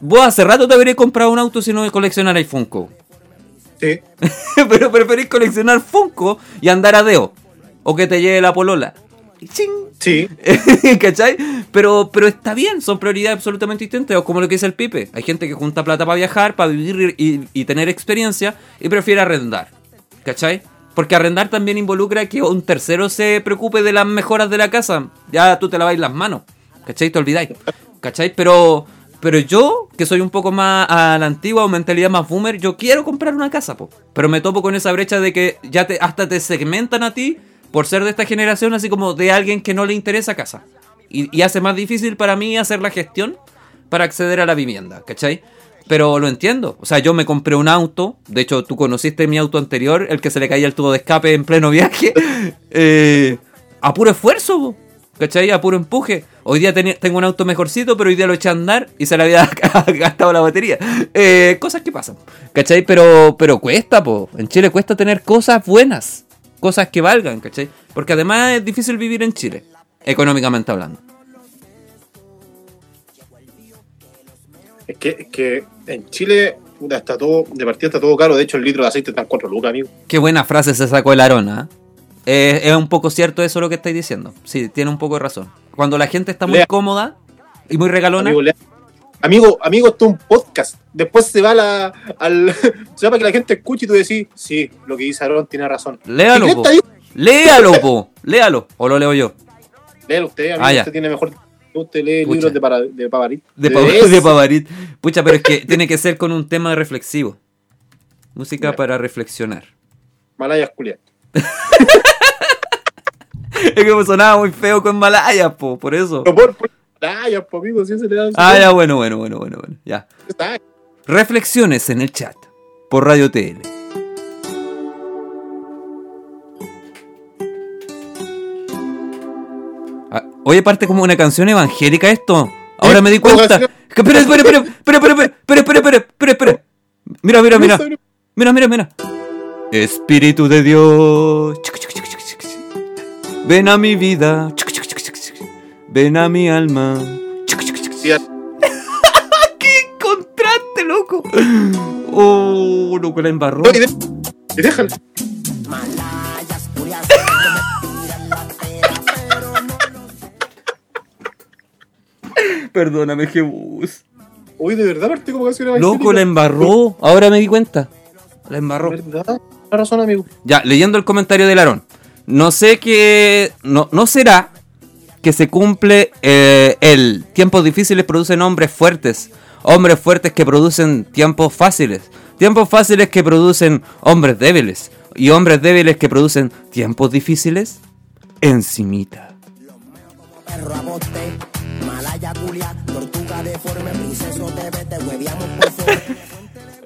Speaker 1: vos hace rato te habrías comprado un auto si no coleccionarais Funko.
Speaker 2: Sí.
Speaker 1: Pero preferís coleccionar Funko y andar a Deo. O que te lleve la polola. ¡ching!
Speaker 2: Sí,
Speaker 1: ¿Cachai? Pero, pero está bien, son prioridades absolutamente distintas. O como lo que dice el Pipe. Hay gente que junta plata para viajar, para vivir y, y tener experiencia y prefiere arrendar. ¿Cachai? Porque arrendar también involucra que un tercero se preocupe de las mejoras de la casa. Ya tú te laváis las manos. ¿Cachai? Te olvidáis. ¿Cachai? Pero, pero yo, que soy un poco más a la antigua o mentalidad más boomer, yo quiero comprar una casa, po. Pero me topo con esa brecha de que ya te, hasta te segmentan a ti por ser de esta generación, así como de alguien que no le interesa casa. Y, hace más difícil para mí hacer la gestión para acceder a la vivienda, ¿cachai? Pero lo entiendo. O sea, yo me compré un auto. De hecho, tú conociste mi auto anterior, el que se le caía el tubo de escape en pleno viaje. eh, a puro esfuerzo, po. ¿Cachai? A puro empuje. Hoy día tengo un auto mejorcito, pero hoy día lo eché a andar y se le había gastado la batería. Eh, cosas que pasan. ¿Cachai? Pero, pero cuesta, po. En Chile cuesta tener cosas buenas. Cosas que valgan, ¿cachai? Porque además es difícil vivir en Chile. Económicamente hablando.
Speaker 2: Es que, es que en Chile puta, está todo, de partida está todo caro. De hecho, el litro de aceite está en 4 lucas, amigo.
Speaker 1: Qué buena frase se sacó el Arona. ¿eh? Eh, es un poco cierto eso lo que estáis diciendo. Sí, tiene un poco de razón. Cuando la gente está muy
Speaker 2: Lea.
Speaker 1: cómoda y muy regalona,
Speaker 2: Amigo, amigo, amigo, esto es un podcast. Después se va la, al. se va para que la gente escuche y tú decís, sí, lo que dice Aaron tiene razón.
Speaker 1: léalo,
Speaker 2: ¿Y
Speaker 1: po. Léalo, po. Léalo. O lo leo yo.
Speaker 2: Léelo usted, amigo,
Speaker 1: Ah,
Speaker 2: usted tiene mejor. Usted lee
Speaker 1: Pucha.
Speaker 2: libros de, para, de Pavarit.
Speaker 1: De, Pavarit. Pucha, pero es que tiene que ser con un tema reflexivo. Música para reflexionar.
Speaker 2: Malayas culias.
Speaker 1: Es que me sonaba muy feo con Malaya, po, por eso.
Speaker 2: Pero por, por Malayas, po, amigo, si se le da.
Speaker 1: Ah, ya, bueno, bueno, bueno, bueno, bueno. Ya.
Speaker 2: Está.
Speaker 1: Reflexiones en el chat. Por Radio TL. Ah, Oye, parte como una canción evangélica esto. Ahora
Speaker 2: Sí,
Speaker 1: me di cuenta. espera, espera, espera, espera, espera, espera, espera, espera, espera. Mira, mira, mira. Mira, mira, mira. Espíritu de Dios. Ven a mi vida. Ven a mi alma. ¡Qué contraste, loco! Oh, loco, la embarró.
Speaker 2: no, y, de- y déjalo.
Speaker 1: Perdóname, Jebus.
Speaker 2: Uy, de verdad partí como canción evangélica.
Speaker 1: Loco, la embarró. Ahora me di cuenta. La embarró.
Speaker 2: ¿Verdad? La razón, amigo.
Speaker 1: Ya, leyendo el comentario del Aarón. No sé qué. No, no será que se cumple eh, el tiempos difíciles producen hombres fuertes. Hombres fuertes que producen tiempos fáciles. Tiempos fáciles que producen hombres débiles. Y hombres débiles que producen tiempos difíciles. Encimita.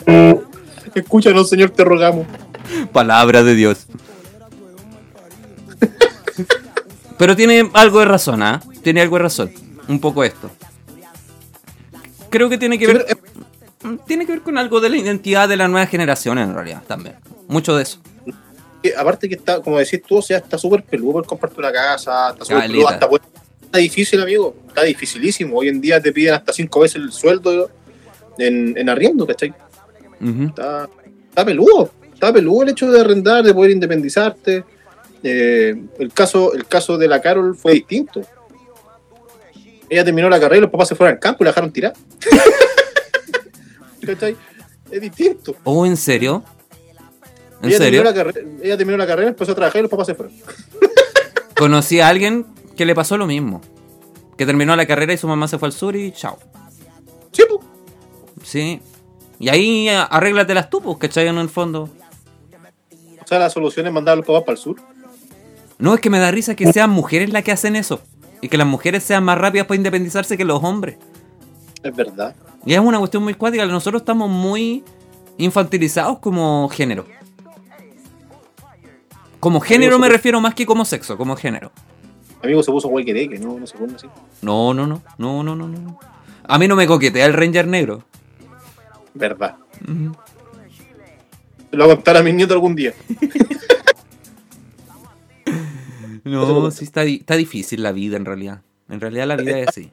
Speaker 2: Escúchanos, Señor, te rogamos.
Speaker 1: Palabra de Dios. Pero tiene algo de razón, ¿ah? Tiene algo de razón. Un poco esto. Creo que tiene que ver. Tiene que ver con algo de la identidad de la nueva generación en realidad también. Mucho de eso.
Speaker 2: Eh, aparte que está, como decís tú, o sea, está súper peludo por comprarte una casa, está súper peludo, hasta puede- está difícil, amigo, está dificilísimo. Hoy en día te piden hasta cinco veces el sueldo en, en arriendo, ¿cachai?
Speaker 1: Ujú.
Speaker 2: Está, está peludo, está peludo el hecho de arrendar, de poder independizarte. Eh, el, caso, el caso de la Carol fue distinto. Ella terminó la carrera y los papás se fueron al campo y la dejaron tirar. ¿Cachai? Es distinto.
Speaker 1: Oh, ¿en serio? ¿En
Speaker 2: ella,
Speaker 1: serio?
Speaker 2: Terminó la ella terminó la carrera, empezó a trabajar y los papás se fueron.
Speaker 1: Conocí a alguien que le pasó lo mismo. Que terminó la carrera y su mamá se fue al sur y chao.
Speaker 2: Sí.
Speaker 1: Sí. Y ahí eh, arréglatelas tú, pues, ¿cachai? En el fondo.
Speaker 2: O sea, la solución es mandar a los papás para el sur.
Speaker 1: No, es que me da risa que sean mujeres las que hacen eso. Y que las mujeres sean más rápidas para independizarse que los hombres.
Speaker 2: Es verdad.
Speaker 1: Y es una cuestión muy cuática. Nosotros estamos muy infantilizados como género. Como género me refiero más que como sexo, como género.
Speaker 2: Amigo se puso huequereque, ¿no? No se pone así.
Speaker 1: No, no, no, no, no, no, no. A mí no me coquetea el Ranger negro.
Speaker 2: Verdad. Se lo voy a contar a mis nietos algún día.
Speaker 1: No, sí está, di- está difícil la vida en realidad. En realidad la vida es así.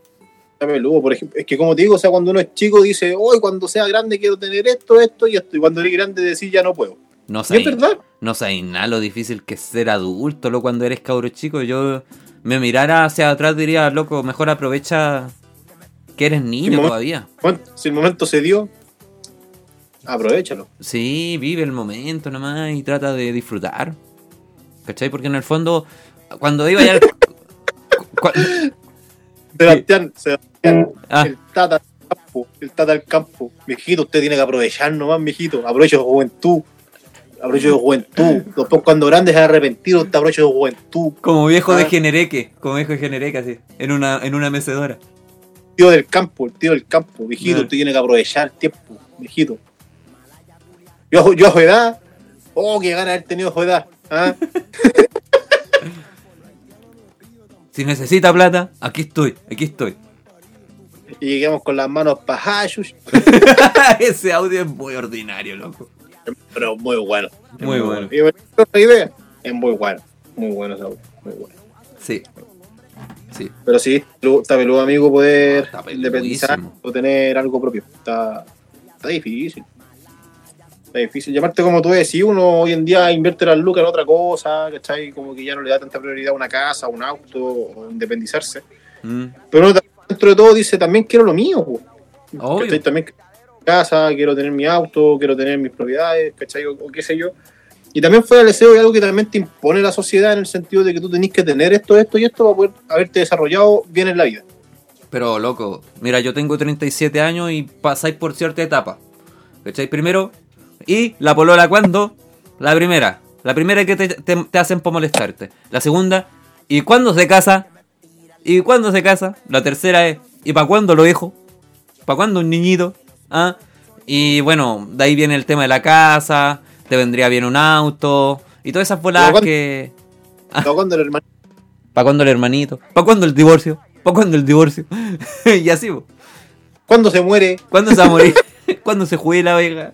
Speaker 2: Por ejemplo. Es que como te digo, o sea, cuando uno es chico dice, hoy cuando sea grande quiero tener esto, esto y esto. Y cuando eres grande decís, ya no puedo.
Speaker 1: No
Speaker 2: es
Speaker 1: sé.
Speaker 2: verdad.
Speaker 1: No sabéis nada lo difícil que es ser adulto, lo cuando eres cabro chico. Yo me mirara hacia atrás diría, loco, mejor aprovecha que eres niño
Speaker 2: momento-
Speaker 1: todavía.
Speaker 2: Bueno, si el momento se dio, aprovechalo.
Speaker 1: Sí, vive el momento nomás y trata de disfrutar. ¿Cachai? Porque en el fondo, cuando iba ya al...
Speaker 2: Sebastián, Sebastián,
Speaker 1: Ah.
Speaker 2: el tata del campo, el tata del campo. Mijito, usted tiene que aprovechar nomás, mijito. Aproveche su juventud. Aproveche su juventud. Después cuando grande se arrepentido, usted aproveche su juventud.
Speaker 1: como viejo de
Speaker 2: Ah.
Speaker 1: genereque, como viejo de genereque así, en una, en una mecedora.
Speaker 2: Tío del campo, el tío del campo. Mijito,
Speaker 1: Ah.
Speaker 2: usted tiene que aprovechar el tiempo, mijito. Yo, yo a edad, oh, que gana haber tenido edad. ¿ah?
Speaker 1: Si necesita plata, aquí estoy, aquí estoy.
Speaker 2: Y llegamos con las manos pajayos,
Speaker 1: Ese audio es muy ordinario, loco.
Speaker 2: pero muy bueno.
Speaker 1: Muy bueno.
Speaker 2: Y bueno, otra idea, es muy bueno. Muy bueno ese audio, muy bueno.
Speaker 1: Sí. Sí.
Speaker 2: Pero sí, está peludo, amigo, poder independizar o tener algo propio. Está, está difícil. Está difícil. Y aparte, como tú decís, uno hoy en día invierte las lucas en otra cosa, ¿cachai? Como que ya no le da tanta prioridad a una casa, a un auto, o independizarse.
Speaker 1: Mm.
Speaker 2: Pero uno dentro de todo dice, también quiero lo mío. También quiero casa, quiero tener mi auto, quiero tener mis propiedades, ¿cachai? O, o qué sé yo. Y también fuera del deseo es algo que también te impone la sociedad en el sentido de que tú tenés que tener esto, esto y esto para poder haberte desarrollado bien en la vida.
Speaker 1: Pero, loco, mira, yo tengo 37 años y pasáis por cierta etapa. ¿Cachai? Primero, y la polola cuando? La primera. La primera que te, te- te hacen por molestarte. La segunda, ¿y cuándo se casa? ¿Y cuándo se casa? La tercera es, ¿y para cuándo lo hijo? ¿Para cuándo un niñito? ¿Ah? Y bueno, de ahí viene el tema de la casa, te vendría bien un auto, y todas esas
Speaker 2: cuándo-
Speaker 1: que...
Speaker 2: No, cuando el hermano
Speaker 1: ¿Para cuándo el hermanito? ¿Para cuándo el divorcio? ¿Para cuándo el divorcio? y así, po.
Speaker 2: cuando se muere,
Speaker 1: ¿Cuándo se va a morir? ¿Cuándo se jubila, oiga?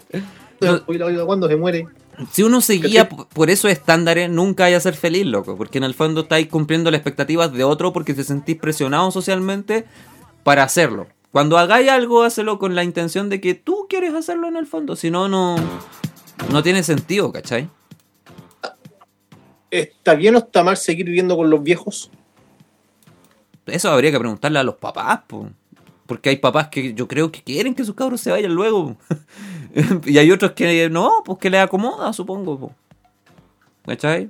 Speaker 1: No.
Speaker 2: Cuando se muere.
Speaker 1: Si uno seguía por esos estándares, nunca vaya a ser feliz, loco. Porque en el fondo estáis cumpliendo las expectativas de otro porque te sentís presionado socialmente para hacerlo. Cuando hagáis algo, hácelo con la intención de que tú quieres hacerlo en el fondo. Si no, no, no tiene sentido, ¿cachai?
Speaker 2: ¿Está bien o está mal seguir viviendo con los viejos?
Speaker 1: Eso habría que preguntarle a los papás, po. Porque hay papás que yo creo que quieren que sus cabros se vayan luego. y hay otros que no, pues que les acomoda, supongo. po. ¿Cachai?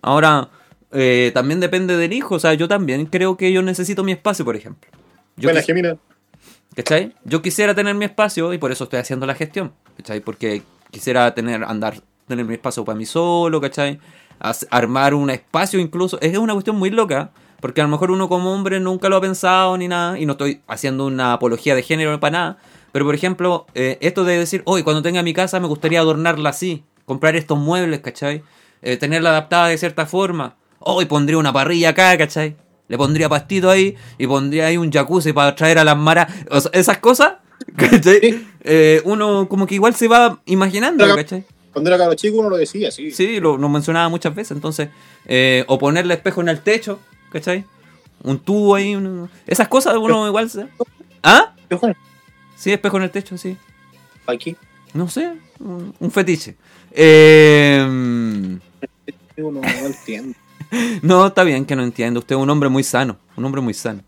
Speaker 1: Ahora, eh, también depende del hijo. O sea, yo también creo que yo necesito mi espacio, por ejemplo. Yo quis-
Speaker 2: Gemina.
Speaker 1: ¿Cachai? Yo quisiera tener mi espacio y por eso estoy haciendo la gestión. ¿Cachai? Porque quisiera tener, andar, tener mi espacio para mí solo, ¿cachai? Haz- armar un espacio incluso. Es una cuestión muy loca. Porque a lo mejor uno como hombre nunca lo ha pensado ni nada. Y no estoy haciendo una apología de género para nada. Pero por ejemplo, eh, esto de decir, hoy cuando tenga mi casa me gustaría adornarla así. Comprar estos muebles, ¿cachai? Eh, tenerla adaptada de cierta forma. Hoy pondría una parrilla acá, ¿cachai? Le pondría pastito ahí y pondría ahí un jacuzzi para traer a las maras. O sea, esas cosas, ¿cachai? Eh, uno como que igual se va imaginando, ¿cachai?
Speaker 2: Cuando era caro chico uno lo decía, sí.
Speaker 1: Sí, lo, lo mencionaba muchas veces. Entonces, eh, o ponerle espejo en el techo, ¿cachai? Un tubo ahí. un- Esas cosas uno igual se... ¿Ah? Sí, espejo en el techo, sí.
Speaker 2: Aquí.
Speaker 1: No sé, un, un fetiche. Eh,
Speaker 2: Uno no entiende.
Speaker 1: no, está bien que no entienda. Usted es un hombre muy sano. Un hombre muy sano.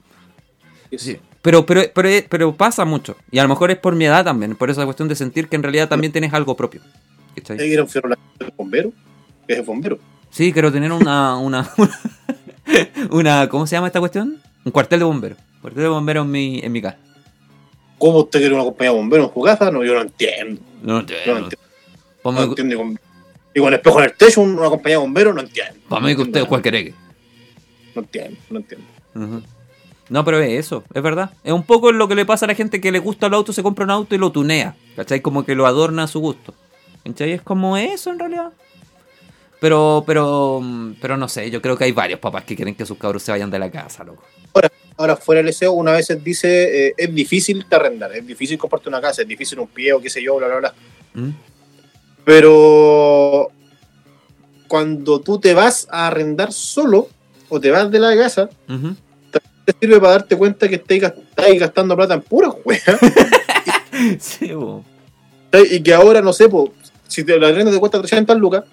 Speaker 2: Sí.
Speaker 1: Pero, pero, pero, pero pasa mucho. Y a lo mejor es por mi edad también. Por esa cuestión de sentir que en realidad también tienes algo propio. ¿Cachai?
Speaker 2: ¿Era un bombero? ¿Es el bombero?
Speaker 1: Sí, quiero tener una, una, una, ¿cómo se llama esta cuestión? Un cuartel de bomberos. Cuartel de bomberos en mi, en mi casa.
Speaker 2: ¿Cómo usted quiere una compañía de bomberos en su casa? No, yo no entiendo.
Speaker 1: No,
Speaker 2: No
Speaker 1: entiendo. Para
Speaker 2: No entiendo. con- Y con espejo en el techo, una compañía de bomberos, no entiendo.
Speaker 1: pa' mí que usted es cualquier
Speaker 2: no entiendo, no entiendo.
Speaker 1: No, pero es eso, es verdad. Es un poco lo que le pasa a la gente que le gusta el auto, se compra un auto y lo tunea. ¿Cachai? Como que lo adorna a su gusto. ¿Cachai? Es como eso en realidad. Pero, pero, mm, pero no sé, yo creo que hay varios papás que quieren que sus cabros se vayan de la casa, loco.
Speaker 2: Ahora, fuera del SEO, una vez dice, eh, es difícil te arrendar, es difícil comprarte una casa, es difícil un pie o qué sé yo, bla, bla, bla.
Speaker 1: ¿Mm?
Speaker 2: Pero cuando tú te vas a arrendar solo o te vas de la casa,
Speaker 1: Ujú.
Speaker 2: te sirve para darte cuenta que estáis estáis gastando plata en pura wea.
Speaker 1: Sí, bo.
Speaker 2: y que ahora, no sé, po, si te, la arriendo te cuesta 300 lucas,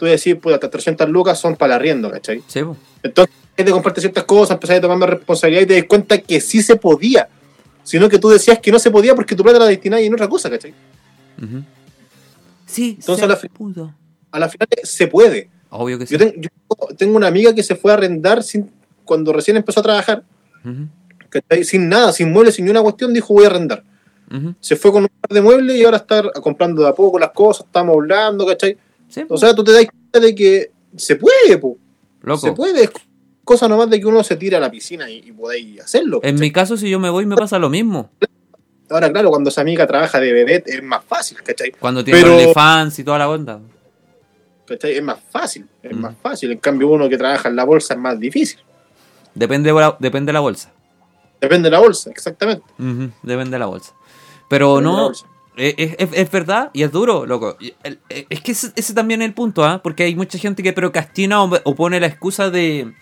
Speaker 2: tú decís, pues hasta 300 lucas son para el arriendo, ¿cachai?
Speaker 1: Sí.
Speaker 2: Entonces, de comprarte ciertas cosas, empezar a tomar más responsabilidad y te das cuenta que sí se podía. Sino que tú decías que no se podía porque tu plata la destinabas en otra cosa, ¿cachai?
Speaker 1: Ujú. Sí,
Speaker 2: Entonces,
Speaker 1: se
Speaker 2: la
Speaker 1: pudo.
Speaker 2: A la final se puede.
Speaker 1: Obvio que sí.
Speaker 2: Yo, ten- yo tengo una amiga que se fue a arrendar sin, cuando recién empezó a trabajar. ¿cachai? sin nada, sin muebles, sin ni una cuestión, dijo voy a arrendar. Se fue con un par de muebles y ahora está comprando de a poco las cosas, estamos hablando, ¿cachai?
Speaker 1: Sí.
Speaker 2: O sea, tú te das cuenta de que se puede, po.
Speaker 1: Loco.
Speaker 2: se puede. Es cosa nomás de que uno se tira a la piscina y, y podáis hacerlo.
Speaker 1: En mi caso, si yo me voy, me pasa lo mismo.
Speaker 2: Ahora, claro, cuando esa amiga trabaja de vedette es más fácil, ¿cachai?
Speaker 1: Cuando tiene
Speaker 2: Pero-
Speaker 1: OnlyFans y toda la onda.
Speaker 2: ¿Cachai? Es más fácil, es
Speaker 1: Mm.
Speaker 2: más fácil. En cambio, uno que trabaja en la bolsa es más difícil.
Speaker 1: Depende, de la- depende de la bolsa.
Speaker 2: Depende de la bolsa, exactamente.
Speaker 1: Depende de la bolsa. Pero
Speaker 2: Depende de la
Speaker 1: no,
Speaker 2: bolsa.
Speaker 1: Es, es- es verdad y es duro, loco. Eh, Es que ese, ese también es el punto, ¿ah? Porque hay mucha gente que procrastina o, o pone la excusa de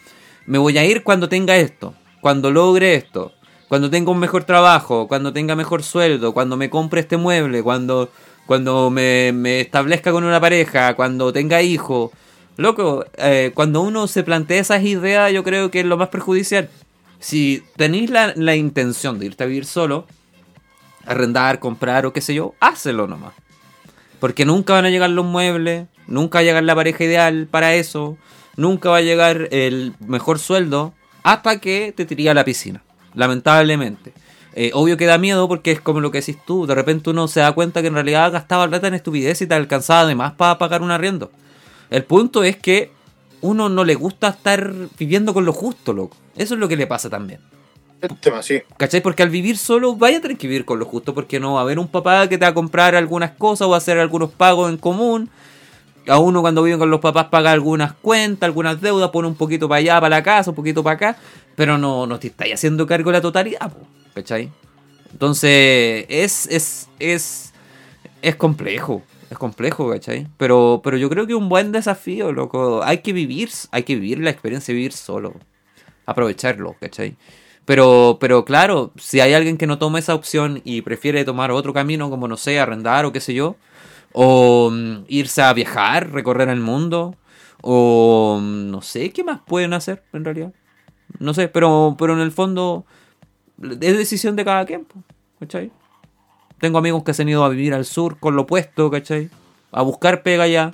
Speaker 1: me voy a ir cuando tenga esto, cuando logre esto, cuando tenga un mejor trabajo, cuando tenga mejor sueldo, cuando me compre este mueble, cuando, cuando me, me establezca con una pareja, cuando tenga hijos. Loco, eh, cuando uno se plantea esas ideas, yo creo que es lo más perjudicial. Si tenéis la, la intención de irte a vivir solo, arrendar, comprar o qué sé yo, hácelo nomás. Porque nunca van a llegar los muebles, nunca va a llegar la pareja ideal para eso, nunca va a llegar el mejor sueldo hasta que te tiría a la piscina. Lamentablemente. Eh, obvio que da miedo porque es como lo que decís tú, de repente uno se da cuenta que en realidad gastaba plata en estupidez y te alcanzaba además para pagar un arriendo. El punto es que uno no le gusta estar viviendo con lo justo, loco. Eso es lo que le pasa también.
Speaker 2: El tema, sí.
Speaker 1: ¿Cachai? Porque al vivir solo vaya a tener que vivir con lo justo, porque no va a haber un papá que te va a comprar algunas cosas o hacer algunos pagos en común. A uno cuando vive con los papás paga algunas cuentas, algunas deudas, pone un poquito para allá, para la casa, un poquito para acá, pero no, no te estáis haciendo cargo de la totalidad, po, ¿cachai? Entonces, es, es, es, es complejo, es complejo, ¿cachai? Pero, pero yo creo que es un buen desafío, loco. Hay que vivir, hay que vivir la experiencia de vivir solo, aprovecharlo, ¿cachai? Pero, pero claro, si hay alguien que no toma esa opción y prefiere tomar otro camino, como no sé, arrendar o qué sé yo, o mm, irse a viajar, recorrer el mundo, o mm, no sé, ¿qué más pueden hacer en realidad? No sé, pero, pero en el fondo es decisión de cada quien, ¿cachai? Tengo amigos que se han ido a vivir al sur con lo opuesto, ¿cachai? A buscar pega allá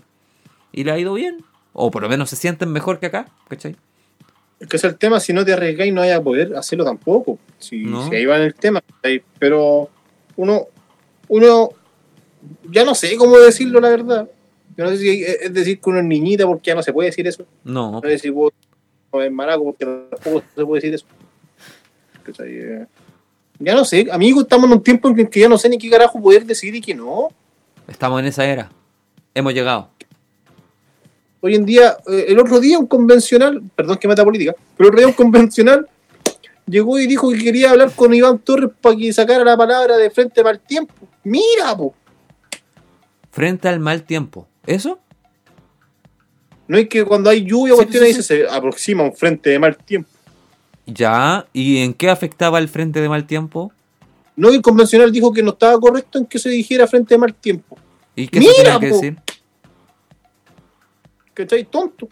Speaker 1: y le ha ido bien, o por lo menos se sienten mejor que acá, ¿cachai?
Speaker 2: Es que es el tema, si no te arriesgáis no vaya a poder hacerlo tampoco. Si,
Speaker 1: No.
Speaker 2: si ahí va en el tema. Pero uno, uno, ya no sé cómo decirlo, la verdad. Yo no sé si es decir que uno es niñita porque ya no se puede decir eso.
Speaker 1: No,
Speaker 2: No sé decir vos es maraco porque tampoco se puede decir eso. Ya no sé, amigo, estamos en un tiempo en que ya no sé ni qué carajo poder decir y qué no.
Speaker 1: estamos en esa era. Hemos llegado.
Speaker 2: Hoy en día, eh, el otro día un convencional, perdón que meta política, pero el otro día un convencional llegó y dijo que quería hablar con Iván Torres para que sacara la palabra de frente para el tiempo. Mira, po.
Speaker 1: Frente al mal tiempo. ¿Eso?
Speaker 2: No es que cuando hay lluvia o
Speaker 1: Sí,
Speaker 2: cuestiones
Speaker 1: sí,
Speaker 2: se aproxima un frente de mal tiempo.
Speaker 1: Ya. ¿Y en qué afectaba el frente de mal tiempo?
Speaker 2: No, el convencional dijo que no estaba correcto en que se dijera frente de mal tiempo.
Speaker 1: ¿Y qué
Speaker 2: Mira,
Speaker 1: se tenía que
Speaker 2: po.
Speaker 1: decir?
Speaker 2: ¿Cachai? Tonto.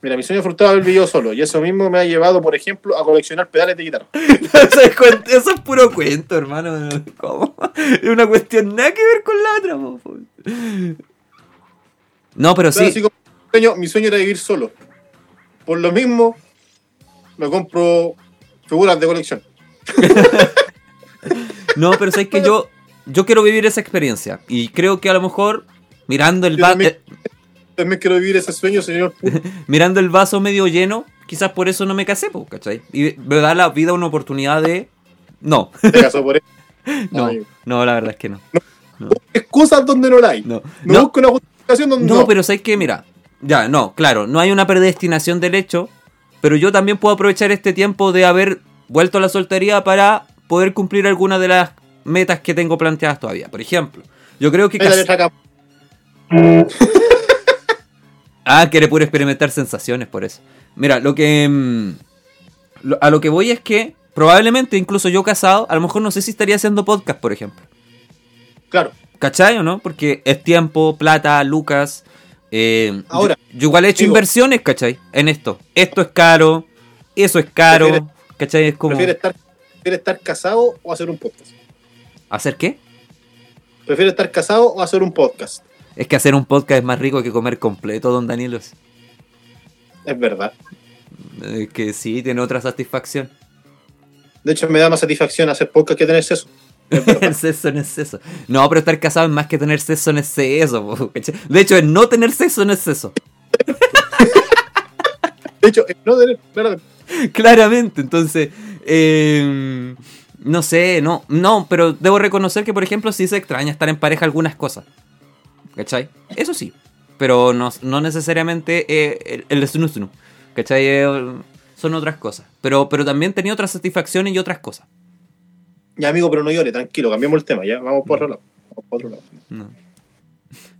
Speaker 2: Mira, mi sueño frustrado el video solo. Y eso mismo me ha llevado, por ejemplo, a coleccionar pedales de guitarra.
Speaker 1: Eso es es puro cuento, hermano. ¿Cómo? Es una cuestión nada que ver con la otra. po. No, pero
Speaker 2: Claro,
Speaker 1: sí.
Speaker 2: como mi sueño, mi sueño era vivir solo. Por lo mismo, me compro figuras de colección.
Speaker 1: No, pero sabes que yo, yo quiero vivir esa experiencia. Y creo que a lo mejor, mirando el, va-
Speaker 2: también. quiero vivir ese sueño, señor.
Speaker 1: mirando el vaso medio lleno, quizás por eso no me casé, po, ¿cachai? Y me da la vida una oportunidad de. No,
Speaker 2: Te caso por eso.
Speaker 1: no, no, la verdad es que no.
Speaker 2: Excusas donde no la hay.
Speaker 1: No,
Speaker 2: No,
Speaker 1: no,
Speaker 2: busco una justificación donde
Speaker 1: no,
Speaker 2: no.
Speaker 1: pero sabes que, mira, ya, no, claro, no hay una predestinación del hecho, pero yo también puedo aprovechar este tiempo de haber vuelto a la soltería para poder cumplir algunas de las metas que tengo planteadas todavía. Por ejemplo, yo creo que... Cas-. Ah, quiere puro experimentar sensaciones por eso. Mira, lo que. mm, lo- a lo que voy es que probablemente, incluso yo casado, a lo mejor no sé si estaría haciendo podcast, por ejemplo.
Speaker 2: Claro.
Speaker 1: ¿Cachai o no? Porque es tiempo, plata, lucas. eh,
Speaker 2: Ahora,
Speaker 1: yo, yo igual he hecho
Speaker 2: digo-
Speaker 1: inversiones, ¿cachai? En esto. Esto es caro, eso es caro.
Speaker 2: Prefieres-
Speaker 1: ¿Cachai? Es como.
Speaker 2: ¿Prefiere estar, prefiere estar casado o hacer un podcast?
Speaker 1: ¿Hacer qué?
Speaker 2: ¿Prefiere estar casado o hacer un podcast?
Speaker 1: Es que hacer un podcast es más rico que comer completo, don Danielos.
Speaker 2: Es verdad.
Speaker 1: Eh, que sí, tiene otra satisfacción.
Speaker 2: De hecho, me da más satisfacción hacer podcast que tener sexo. Es
Speaker 1: sexo en exceso. No, pero estar casado es más que tener sexo en exceso. De hecho, es no tener sexo en exceso.
Speaker 2: De hecho, es no tener. verdad.
Speaker 1: Claramente. Entonces, eh, no sé, no, no, pero debo reconocer que, por ejemplo, sí se extraña estar en pareja algunas cosas. ¿Cachai? Eso sí. Pero no, no necesariamente eh, el, el snus ¿Cachai? Eh, son otras cosas. Pero, pero también tenía otras satisfacciones y otras cosas.
Speaker 2: Ya, amigo, pero no llore, tranquilo, cambiamos el tema, ya, vamos por otro lado. Vamos por otro lado.
Speaker 1: No.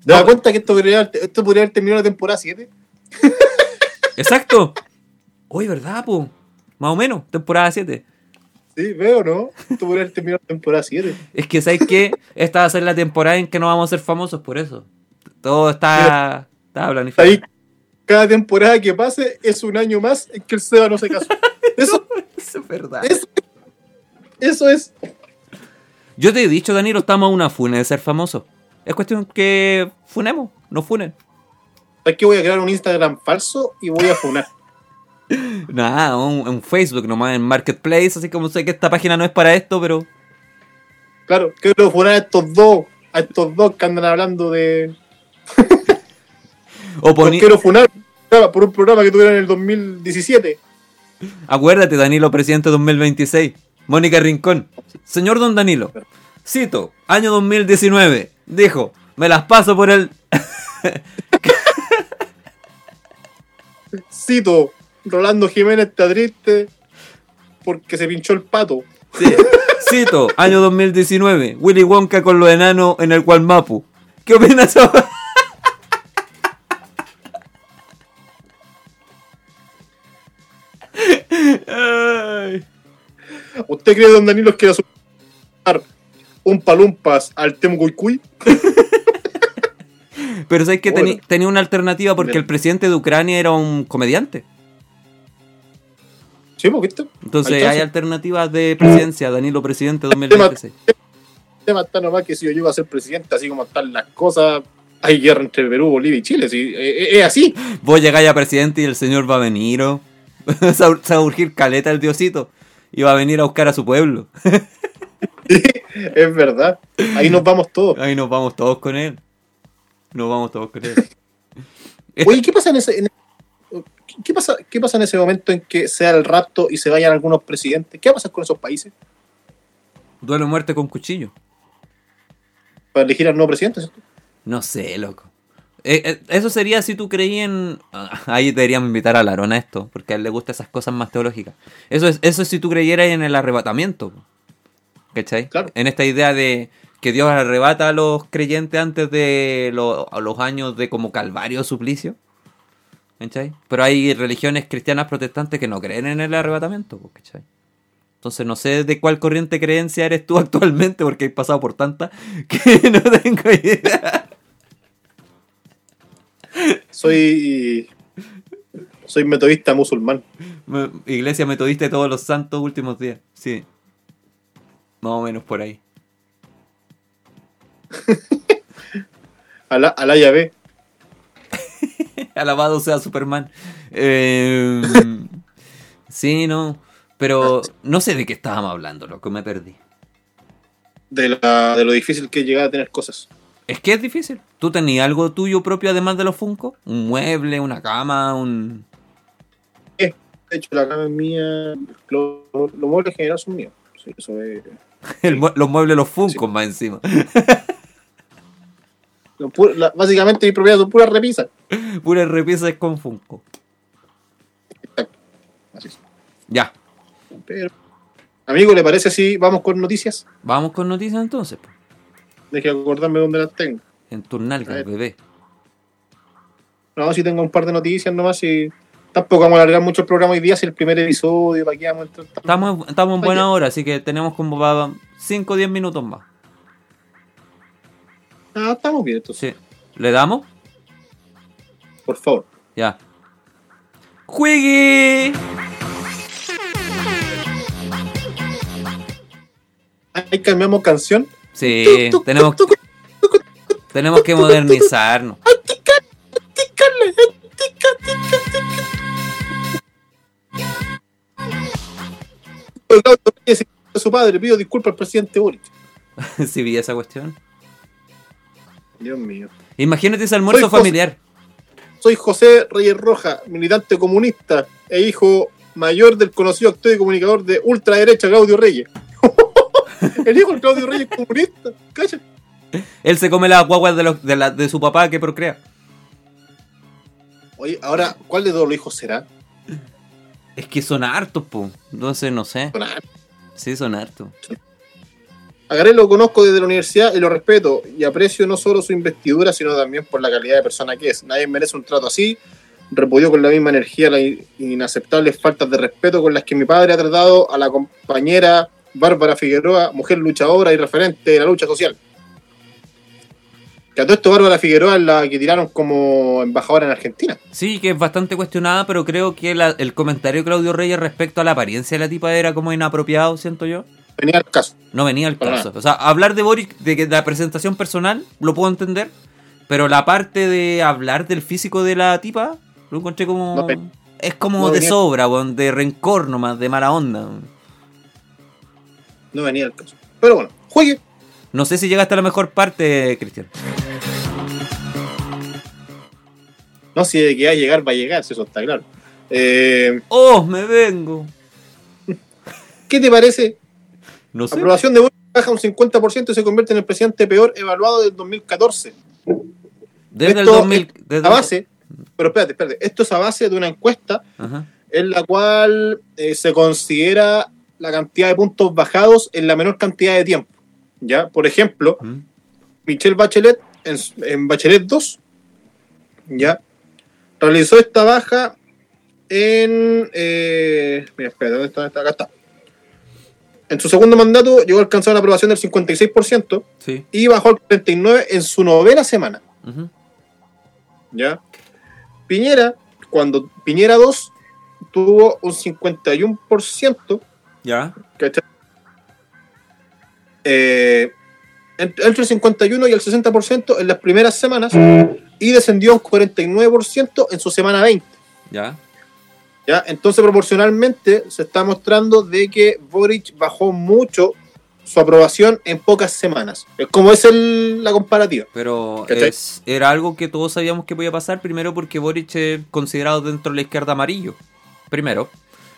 Speaker 2: ¿Te das cuenta que esto podría, haber- esto podría haber terminado la temporada 7?
Speaker 1: Exacto. Hoy, ¿verdad, po? Más o menos, temporada 7.
Speaker 2: Sí, veo, ¿no? Esto podría haber terminado la temporada 7.
Speaker 1: Es que, ¿sabes qué? Esta va a ser la temporada en que no vamos a ser famosos por eso. Todo está, está planificado.
Speaker 2: Ahí, cada temporada que pase es un año más en que el Seba no se casó. Eso,
Speaker 1: Eso es verdad.
Speaker 2: eso, eso es.
Speaker 1: Yo te he dicho, Danilo, estamos a una funa de ser famosos. Es cuestión que funemos, no funen.
Speaker 2: Es que voy a crear un Instagram falso y voy a funar.
Speaker 1: Nada, un, un Facebook nomás en Marketplace, así como sé que esta página no es para esto, pero
Speaker 2: Claro, quiero funar a estos dos, a estos dos que andan hablando de.
Speaker 1: o
Speaker 2: quiero funar por un programa que tuvieron en el 2017.
Speaker 1: Acuérdate, Danilo, presidente 2026. Mónica Rincón. Señor Don Danilo. Cito, año 2019. Dijo, me las paso por el...
Speaker 2: Cito, Rolando Jiménez está triste porque se pinchó el pato.
Speaker 1: Sí. Cito, año 2019. Willy Wonka con los enanos en el Gualmapu. ¿Qué opinas ahora? Ay.
Speaker 2: ¿Usted cree que Don Danilo quiere sumar un palumpas al Temu Cuicuy?
Speaker 1: Pero sabes que
Speaker 2: Bueno.
Speaker 1: tenía una alternativa porque
Speaker 2: Bien.
Speaker 1: el presidente de Ucrania era un comediante.
Speaker 2: Sí, ¿por qué está?
Speaker 1: Entonces hay alternativas de presidencia, Danilo presidente 2026.
Speaker 2: El tema está nomás que si yo llego a ser presidente, así como están las cosas, hay guerra entre Perú, Bolivia y Chile. ¿sí? Eh, eh, Es así.
Speaker 1: Vos llegáis a presidente y el señor va a venir, ¿o? se va se va a urgir caleta el diosito y va a venir a buscar a su pueblo.
Speaker 2: es verdad. Ahí nos vamos todos.
Speaker 1: Ahí nos vamos todos con él. Nos vamos todos con él.
Speaker 2: Oye, ¿qué pasa en ese... en- ¿Qué pasa, ¿Qué pasa en ese momento en que sea el rapto y se vayan algunos presidentes? ¿Qué va a pasar con esos países
Speaker 1: Duelo o muerte con cuchillo.
Speaker 2: para elegir al nuevo presidente? ¿cierto?
Speaker 1: No sé, loco. Eh, eh, eso sería si tú creías en... ah, Ahí deberíamos invitar a Larón a esto, porque a él le gustan esas cosas más teológicas. Eso es, eso es si tú creyeras en el arrebatamiento. ¿Cachai?
Speaker 2: Claro.
Speaker 1: En esta idea de que Dios arrebata a los creyentes antes de lo- a los años de como calvario o suplicio. ¿Cachai? Pero hay religiones cristianas protestantes que no creen en el arrebatamiento. pues, ¿Cachai? Entonces no sé de cuál corriente creencia eres tú actualmente, porque he pasado por tantas que no tengo idea.
Speaker 2: Soy... Soy metodista musulmán.
Speaker 1: Iglesia metodista de todos los santos últimos días. Sí. Más o menos por ahí.
Speaker 2: Alá, alá Yahvé.
Speaker 1: Alabado sea Superman. Eh, sí, no. Pero no sé de qué estábamos hablando, loco, me perdí.
Speaker 2: de, la, de lo difícil que es llegar a tener cosas.
Speaker 1: Es que es difícil. ¿Tú tenías algo tuyo propio además de los Funko? ¿Un mueble, una cama, un...
Speaker 2: De hecho, la cama es mía, lo- los muebles en general son míos. Sí, eso es.
Speaker 1: el mue- los muebles, los Funko más encima?
Speaker 2: la- básicamente mi propiedad son puras repisas.
Speaker 1: Puras repisas con Funko.
Speaker 2: Así es.
Speaker 1: Ya.
Speaker 2: Pero, amigo, ¿le parece si vamos con noticias?
Speaker 1: Vamos con noticias entonces.
Speaker 2: Deje acordarme dónde las tengo.
Speaker 1: En tu nalga, bebé.
Speaker 2: No, si tengo un par de noticias nomás y tampoco vamos a alargar mucho el programa hoy día, si el primer episodio, para qué vamos a entrar tanto?
Speaker 1: Estamos, estamos en buena hora, así que tenemos como 5 o 10 minutos más.
Speaker 2: Ah, estamos bien, entonces,
Speaker 1: Sí. ¿Le damos?
Speaker 2: por favor.
Speaker 1: Ya. ¡Juegui!
Speaker 2: Ahí cambiamos canción.
Speaker 1: Sí, tenemos, tenemos que modernizarnos.
Speaker 2: su padre pido disculpas al presidente Boric.
Speaker 1: si vi esa cuestión.
Speaker 2: Dios mío.
Speaker 1: Imagínate ese almuerzo
Speaker 2: Soy José-
Speaker 1: familiar.
Speaker 2: Soy José Reyes Roja, militante comunista e hijo mayor del conocido actor y comunicador de ultraderecha Claudio Reyes. El hijo de Claudio Reyes es comunista. Calla.
Speaker 1: Él se come las guaguas de, los- de, la- de su papá que procrea.
Speaker 2: Oye, ahora, ¿cuál de todos los hijos será?
Speaker 1: Es que son hartos, po. Entonces, no sé.
Speaker 2: Son hartos.
Speaker 1: Sí, son hartos.
Speaker 2: A Garay lo conozco desde la universidad y lo respeto y aprecio no solo su investidura, sino también por la calidad de persona que es. Nadie merece un trato así. Repudió con la misma energía las in- inaceptables faltas de respeto con las que mi padre ha tratado a la compañera Bárbara Figueroa, mujer luchadora y referente de la lucha social. Que a todo esto Bárbara Figueroa es la que tiraron como embajadora en Argentina.
Speaker 1: Sí, que es bastante cuestionada, pero creo que la- el comentario de Claudio Reyes respecto a la apariencia de la tipa era como inapropiado, siento yo.
Speaker 2: Venía al caso.
Speaker 1: No venía al caso. O sea, hablar de Boric, de que la presentación personal, lo puedo entender. Pero la parte de hablar del físico de la tipa, lo encontré como.
Speaker 2: No
Speaker 1: es como
Speaker 2: no
Speaker 1: de
Speaker 2: venía-
Speaker 1: sobra, de rencor nomás, de mala onda.
Speaker 2: No venía al caso. Pero bueno, juegue.
Speaker 1: No sé si llegaste a la mejor parte, Cristian.
Speaker 2: No, si de que va a llegar, va a llegar, si eso está claro. Eh,
Speaker 1: ¡Oh, me vengo!
Speaker 2: ¿Qué te parece
Speaker 1: No sé.
Speaker 2: Aprobación de Boric baja un 50% y se convierte en el presidente peor evaluado del 2014.
Speaker 1: Desde el
Speaker 2: Esto
Speaker 1: 2000.
Speaker 2: es
Speaker 1: Desde
Speaker 2: A base, pero espérate, espérate, esto es a base de una encuesta
Speaker 1: Ajá.
Speaker 2: en la cual eh, se considera la cantidad de puntos bajados en la menor cantidad de tiempo. ¿Ya? Por ejemplo,
Speaker 1: Mm.
Speaker 2: Michelle Bachelet en, en Bachelet 2, ¿ya? Realizó esta baja en... eh, mira, espérate, ¿dónde está? ¿Dónde está? Acá está. En su segundo mandato llegó a alcanzar una aprobación del 56%
Speaker 1: Sí.
Speaker 2: y bajó al 49% en su novena semana.
Speaker 1: Ujú.
Speaker 2: ¿ya? Piñera, cuando Piñera 2 tuvo un 51%,
Speaker 1: Ya.
Speaker 2: ¿cachai? Eh, ent- entre el 51 y el 60% en las primeras semanas y descendió un 49% en su semana 20.
Speaker 1: Ya.
Speaker 2: ¿Ya? Entonces, proporcionalmente, se está mostrando de que Boric bajó mucho su aprobación en pocas semanas. Es como es el- la comparativa.
Speaker 1: Pero es, era algo que todos sabíamos que podía pasar. Primero porque Boric es considerado dentro de la izquierda amarillo. Primero.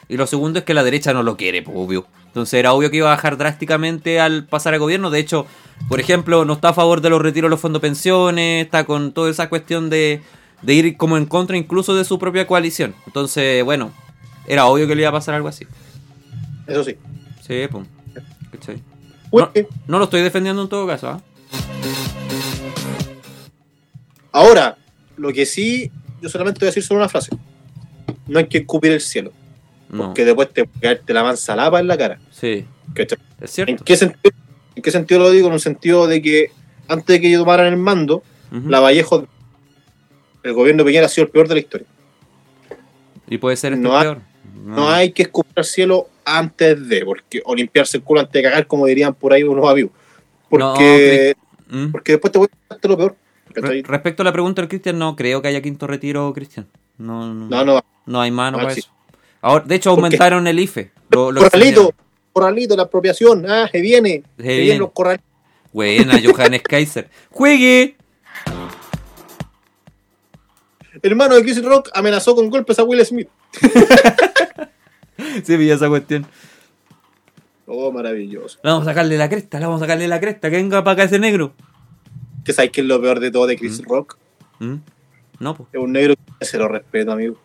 Speaker 1: Y lo segundo es que la derecha no lo quiere, pues, obvio. Entonces era obvio que iba a bajar drásticamente al pasar al gobierno. De hecho, por ejemplo, no está a favor de los retiros de los fondos de pensiones. Está con toda esa cuestión de, de ir como en contra incluso de su propia coalición. Entonces, bueno, era obvio que le iba a pasar algo así.
Speaker 2: Eso sí.
Speaker 1: Sí, pues. ¿Cachai?
Speaker 2: Uy,
Speaker 1: No, no lo estoy defendiendo en todo caso, ¿ah?
Speaker 2: Ahora, lo que sí, yo solamente voy a decir solo una frase. No hay que escupir el cielo,
Speaker 1: No.
Speaker 2: porque después te a caerte la manzalapa en la cara.
Speaker 1: Sí,
Speaker 2: ¿cachai?
Speaker 1: es
Speaker 2: ¿En
Speaker 1: cierto.
Speaker 2: qué, sentido, ¿En qué sentido lo digo? En un sentido de que antes de que ellos tomaran el mando, la Vallejo, el gobierno de Piñera ha sido el peor de la historia.
Speaker 1: Y puede ser este
Speaker 2: No
Speaker 1: peor.
Speaker 2: No hay que escupir el cielo antes de, porque, o limpiarse el culo antes de cagar, como dirían por ahí unos amigos. Porque,
Speaker 1: Mm.
Speaker 2: porque después te voy a hacer lo peor.
Speaker 1: Respecto a la pregunta del Cristian, no creo que haya quinto retiro, Cristian. No, no,
Speaker 2: No, no,
Speaker 1: no hay mano
Speaker 2: No
Speaker 1: para
Speaker 2: existe.
Speaker 1: eso. Ahora, de hecho, aumentaron el IFE. Lo, lo
Speaker 2: corralito, corralito, la apropiación, ah, se viene, se,
Speaker 1: viene.
Speaker 2: vienen los corralitos.
Speaker 1: Buena, Johannes Kaiser. ¡Juegue!
Speaker 2: Hermano de Chris Rock amenazó con golpes a Will Smith.
Speaker 1: Sí, pilla esa cuestión.
Speaker 2: Oh, maravilloso.
Speaker 1: Le vamos a sacarle la cresta, le vamos a sacarle la cresta. Que venga para acá ese negro.
Speaker 2: ¿Qué sabes que es lo peor de todo de Chris
Speaker 1: Mm.
Speaker 2: Rock?
Speaker 1: ¿Mm? No, pues.
Speaker 2: Es un negro que se lo respeto, amigo.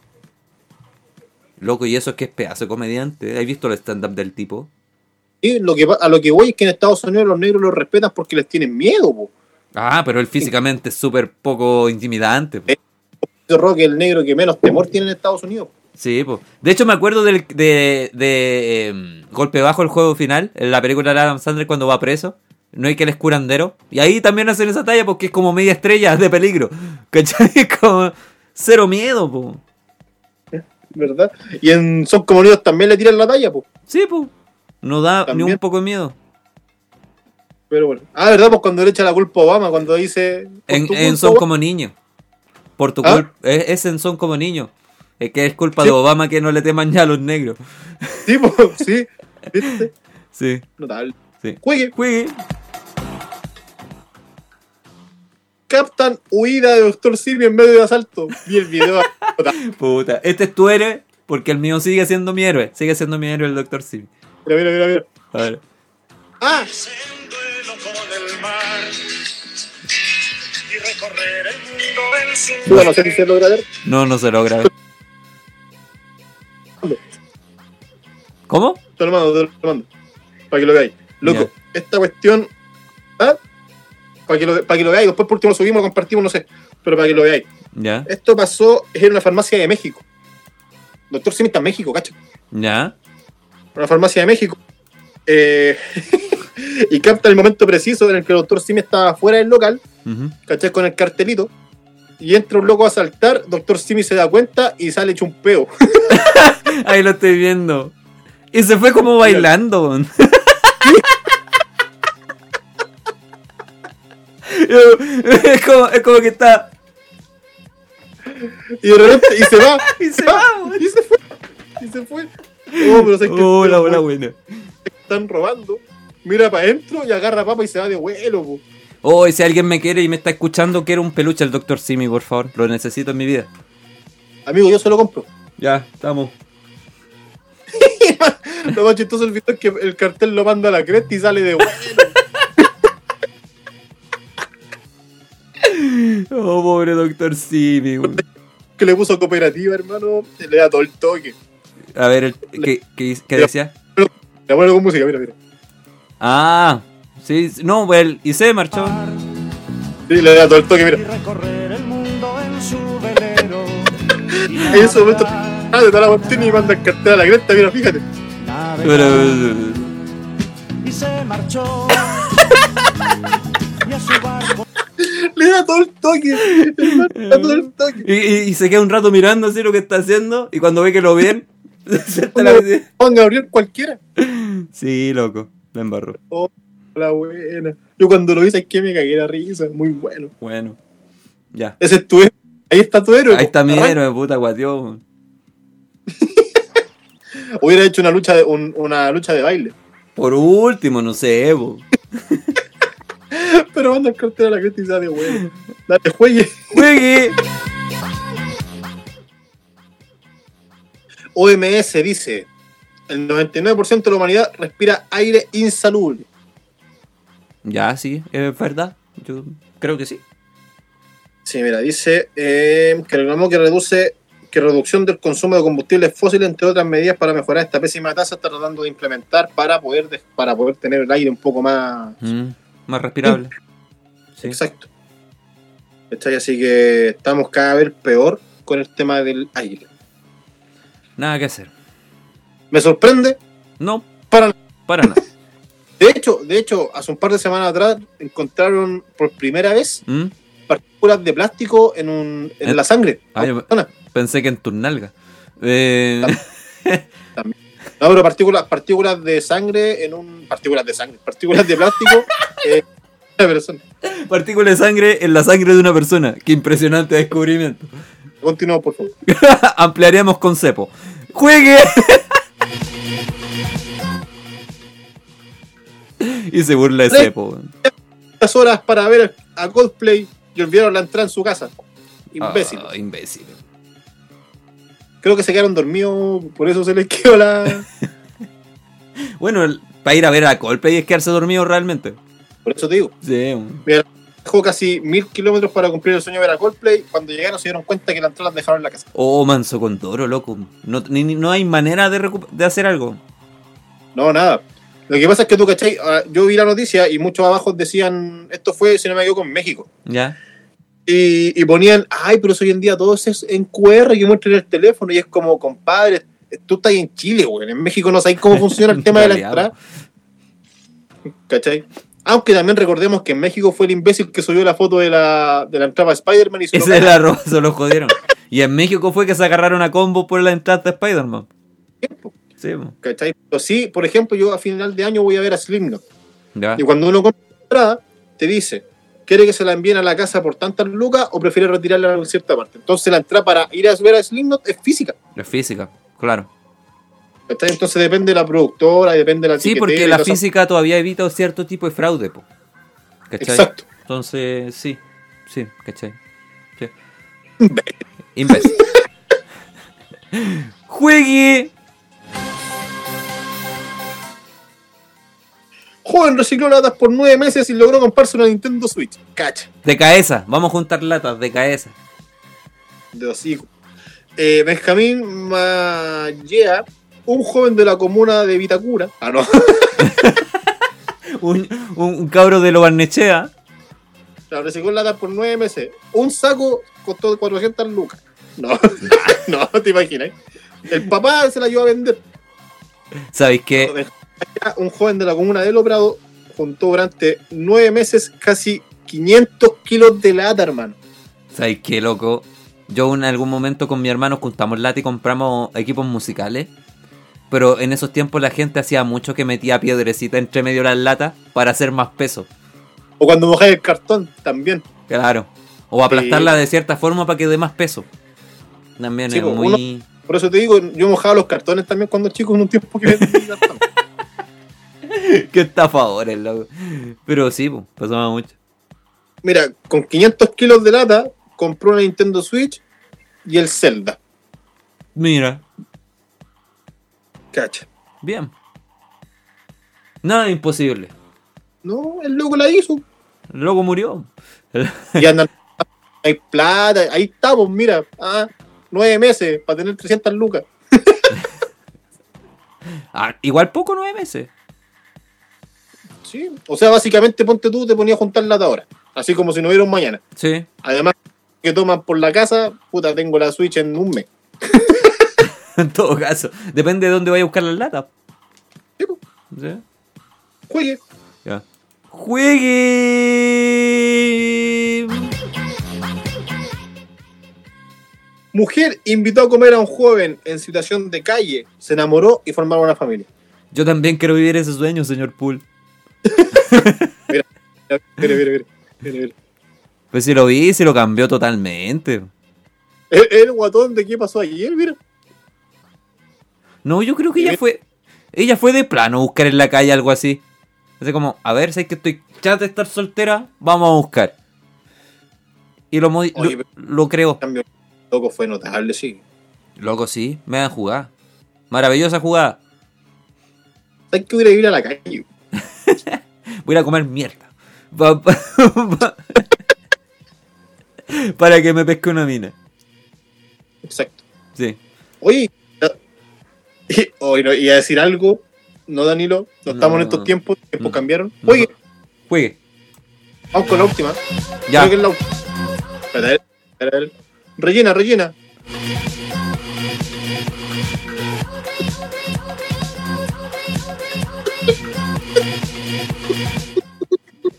Speaker 1: Loco, y eso es que es pedazo de comediante. ¿Has visto el stand-up del tipo?
Speaker 2: Y lo que, pa- a lo que voy es que en Estados Unidos los negros los respetan porque les tienen miedo, po.
Speaker 1: Ah, pero él físicamente es súper poco intimidante. po.
Speaker 2: Rock es el negro que menos temor tiene en Estados Unidos.
Speaker 1: Sí, pues. De hecho, me acuerdo del, de, de em, Golpe Bajo, el juego final, en la película de Adam Sandler cuando va preso. No hay que él es curandero. Y ahí también hacen esa talla porque es como media estrella de peligro. ¿Cachai? Es como cero miedo, po.
Speaker 2: ¿Verdad? Y en Son como Unidos también le tiran la talla, po.
Speaker 1: Sí, pues. No da ni un poco de miedo.
Speaker 2: Pero bueno. Ah, ¿verdad? Pues cuando le echa la culpa a Obama, cuando dice.
Speaker 1: En, en Son como niños. Por tu
Speaker 2: ¿Ah?
Speaker 1: culpa. Es, es Son como niños. Es que es culpa
Speaker 2: Sí.
Speaker 1: de Obama que no le teman ya a los negros.
Speaker 2: Sí, po, sí. ¿Viste?
Speaker 1: Sí,
Speaker 2: Notable.
Speaker 1: sí.
Speaker 2: Juegue.
Speaker 1: Juegue.
Speaker 2: Captan huida de Doctor Silvio en medio de asalto. Vi el video.
Speaker 1: Puta. Este es tu héroe porque el mío sigue siendo mi héroe. Sigue siendo mi héroe el Dr. Simi.
Speaker 2: Mira, mira, mira, mira.
Speaker 1: A ver.
Speaker 2: Ah, Bueno, no sé si se logra ver.
Speaker 1: No, no se logra. ¿Cómo?
Speaker 2: Te lo mando, te lo mando. Para que lo veáis. Loco, esta cuestión. ¿Ah? Para que, lo, para que lo veáis. Después por último lo subimos, lo compartimos, no sé. Pero para que lo veáis.
Speaker 1: Ya,
Speaker 2: Esto pasó en una farmacia de México. Doctor Simi está en México, cacho.
Speaker 1: ya.
Speaker 2: Una farmacia de México. Eh, y capta el momento preciso en el que el doctor Simi estaba fuera del local, ¿cachai? Con el cartelito. Y entra un loco a saltar, doctor Simi se da cuenta y sale hecho un peo.
Speaker 1: Ahí lo estoy viendo. Y se fue como bailando. es, como, es como que está.
Speaker 2: Y de repente, y se va.
Speaker 1: Y se va.
Speaker 2: Y se fue. Y se fue. Oh, pero sé
Speaker 1: Oh, buena.
Speaker 2: están robando. Mira para adentro y agarra papa y se va de vuelo, po.
Speaker 1: Oh, y si alguien me quiere y me está escuchando, quiero un peluche al Dr. Simi, por favor. Lo necesito en mi vida.
Speaker 2: Amigo, yo se lo compro.
Speaker 1: Ya, estamos.
Speaker 2: Lo más chistoso video es que el cartel lo manda a la cresta y sale de vuelo.
Speaker 1: Oh, pobre Dr. Simi, weón.
Speaker 2: Que le puso cooperativa, hermano. Le da todo el toque.
Speaker 1: A ver, el- ¿qué, qué, qué decía?
Speaker 2: Le pone con música, mira, mira.
Speaker 1: Ah, sí, no, pues él- y se marchó.
Speaker 2: Sí, le da todo el toque, mira.
Speaker 4: recorrer el mundo en
Speaker 2: ese momento, ah, de toda la cuestión y manda el cartel a la cresta, mira, fíjate.
Speaker 1: Pero,
Speaker 4: y se marchó. y a su barco
Speaker 2: Le da todo el toque. Le da todo el toque.
Speaker 1: y, y- y se queda un rato mirando así lo que está haciendo. Y cuando ve que lo ven, se está la-
Speaker 2: Juan Gabriel cualquiera.
Speaker 1: Sí, loco, me embarró.
Speaker 2: Oh, la buena. Yo cuando lo hice, es que me cagué la risa. Muy bueno.
Speaker 1: Bueno, ya.
Speaker 2: Ese es tu héroe. Ahí está tu héroe.
Speaker 1: Ahí está mi
Speaker 2: Arranca.
Speaker 1: héroe, puta guatió.
Speaker 2: Hubiera hecho una lucha de, un- una lucha de baile.
Speaker 1: Por último, no sé, po.
Speaker 2: Pero manda el cartel a la cresta y sale bueno. Dale, juegue.
Speaker 1: Juegue.
Speaker 2: OMS dice: el 99% de la humanidad respira aire insalubre.
Speaker 1: Ya, sí, es verdad. Yo creo que sí.
Speaker 2: Sí, mira, dice eh, que reclamó que reduce que reducción del consumo de combustibles fósiles, entre otras medidas para mejorar esta pésima tasa, está tratando de implementar para poder de- para poder tener el aire un poco más
Speaker 1: Mm, más respirable. Sí.
Speaker 2: exacto. Así que estamos cada vez peor con el tema del aire.
Speaker 1: Nada que hacer.
Speaker 2: Me sorprende
Speaker 1: No,
Speaker 2: para
Speaker 1: para nada.
Speaker 2: De hecho, de hecho, hace un par de semanas atrás encontraron por primera vez
Speaker 1: Mm,
Speaker 2: partículas de plástico en un en
Speaker 1: ¿En-
Speaker 2: la sangre.
Speaker 1: Ah, yo-. Pensé que en tus nalgas. Eh,
Speaker 2: No, pero partículas, partículas de sangre en un. Partículas de sangre, partículas de plástico en una persona.
Speaker 1: partículas de sangre en la sangre de una persona. Qué impresionante descubrimiento.
Speaker 2: Continuamos, por favor.
Speaker 1: Ampliaríamos con cepo. ¡Juegue! Y se burla de cepo.
Speaker 2: Estas horas para ver a Coldplay y olvidaron la entrada en su casa. Imbécil.
Speaker 1: Ah, imbécil.
Speaker 2: Creo que se quedaron dormidos, por eso se les quedó la.
Speaker 1: Bueno, para ir a ver a Coldplay es quedarse dormido realmente.
Speaker 2: Por eso te digo.
Speaker 1: Sí, un-
Speaker 2: Dejó casi mil kilómetros para cumplir el sueño de ver a Coldplay. Cuando llegaron se dieron cuenta que la entrada la dejaron en la casa.
Speaker 1: Oh, manso con toro, loco. No, ni- no hay manera de, de hacer algo.
Speaker 2: No, nada. Lo que pasa es que tú, ¿cachai? Ah, Yo vi la noticia y muchos abajo decían, esto fue, si no me equivoco, en México.
Speaker 1: ¿Ya?
Speaker 2: Y, y ponían, ay, pero hoy en día todo es en QR que muestren el teléfono. Y es como, compadre, tú estás en Chile, güey. En México no sabes cómo funciona el tema de la entrada. ¿Cachai? Aunque también recordemos que en México fue el imbécil que subió la foto de la, de la entrada de Spider-Man y se lo
Speaker 1: Ese era arroz, se lo jodieron. Y en México fue que se agarraron a combo por la entrada de Spider-Man. Sí.
Speaker 2: ¿Cachai? Pero sí, por ejemplo, yo a final de año voy a ver a Slipknot.
Speaker 1: ya.
Speaker 2: Y cuando uno compra la entrada, te dice, ¿quiere que se la envíen a la casa por tantas lucas o prefiere retirarla a cierta parte? Entonces la entrada para ir a ver a Slipknot es física.
Speaker 1: La física, claro.
Speaker 2: ¿cachai? Entonces depende de la productora, depende de la
Speaker 1: Sí, porque la física todavía evita cierto tipo de fraude, po. ¿Cachai?
Speaker 2: Exacto.
Speaker 1: Entonces, sí, sí, ¿cachai? Sí. Imbécil. ¡Juegue!
Speaker 2: Joven recicló latas por nueve meses y logró comprarse una Nintendo Switch. Cacha,
Speaker 1: De cabeza, vamos a juntar latas, de cabeza.
Speaker 2: de hocico. Eh, Benjamín Mallea un joven de la comuna de Vitacura. Ah, no.
Speaker 1: Un, un, un cabro de lo Barnechea.
Speaker 2: La recicló en lata por nueve meses. Un saco costó 400 lucas. No, no, te imaginas. El papá se la llevó a vender.
Speaker 1: ¿Sabéis qué?
Speaker 2: Un joven de la comuna de Loprado juntó durante nueve meses casi 500 kilos de lata, hermano.
Speaker 1: ¿Sabéis qué, loco? Yo en algún momento con mi hermano juntamos lata y compramos equipos musicales. Pero en esos tiempos la gente hacía mucho que metía piedrecita entre medio de las latas para hacer más peso.
Speaker 2: O cuando mojáis el cartón, también.
Speaker 1: Claro. O aplastarla de cierta forma para que dé más peso. También
Speaker 2: Sí,
Speaker 1: es muy...
Speaker 2: Por eso te digo, yo mojaba los cartones también cuando chico en un tiempo que.
Speaker 1: Qué estafadores, loco. Pero sí, pues, pasaba mucho.
Speaker 2: Mira, con 500 kilos de lata, compró una Nintendo Switch y el Zelda.
Speaker 1: Mira,
Speaker 2: Cacha.
Speaker 1: bien. Nada imposible.
Speaker 2: No, el loco la hizo.
Speaker 1: El loco murió.
Speaker 2: Y andan. hay plata, ahí estamos, mira. Ah, nueve meses para tener 300 lucas.
Speaker 1: Ah, igual poco nueve meses.
Speaker 2: Sí. O sea, básicamente, ponte tú, te ponías a juntar lata ahora. Así como si no hubiera un mañana.
Speaker 1: Sí.
Speaker 2: Además, que toman por la casa, puta, tengo la Switch en un mes.
Speaker 1: En todo caso. Depende de dónde vaya a buscar las latas.
Speaker 2: Sí.
Speaker 1: ¿Sí?
Speaker 2: Juegue.
Speaker 1: Ya. Juegue.
Speaker 2: Mujer invitó a comer a un joven en situación de calle, se enamoró y formaron una familia.
Speaker 1: Yo también quiero vivir ese sueño, señor Pool.
Speaker 2: Mira, mira, mira, mira, mira, mira.
Speaker 1: Pues si lo vi, se lo cambió totalmente.
Speaker 2: El, el guatón de qué pasó ayer, mira.
Speaker 1: No, yo creo que ella fue. Ella fue de plano buscar en la calle algo así. Así como, a ver, sé que estoy chat de estar soltera, vamos a buscar. Y lo,
Speaker 2: Oye,
Speaker 1: lo, lo creo.
Speaker 2: Cambio loco fue notable, sí.
Speaker 1: Loco, sí, me dan jugada. Maravillosa jugada.
Speaker 2: ¿Sabes que hubiera ido a la calle?
Speaker 1: Voy a comer mierda. Pa- pa- pa- Para que me pesque una mina.
Speaker 2: Exacto.
Speaker 1: Sí.
Speaker 2: Oye, y, oye, no, y a decir algo, no Danilo, no, estamos en estos tiempos, tiempos cambiaron. Oye,
Speaker 1: Juegue.
Speaker 2: vamos con la última.
Speaker 1: Ya.
Speaker 2: Creo que es la última. Espera, eh, espera, eh. Rellena, rellena.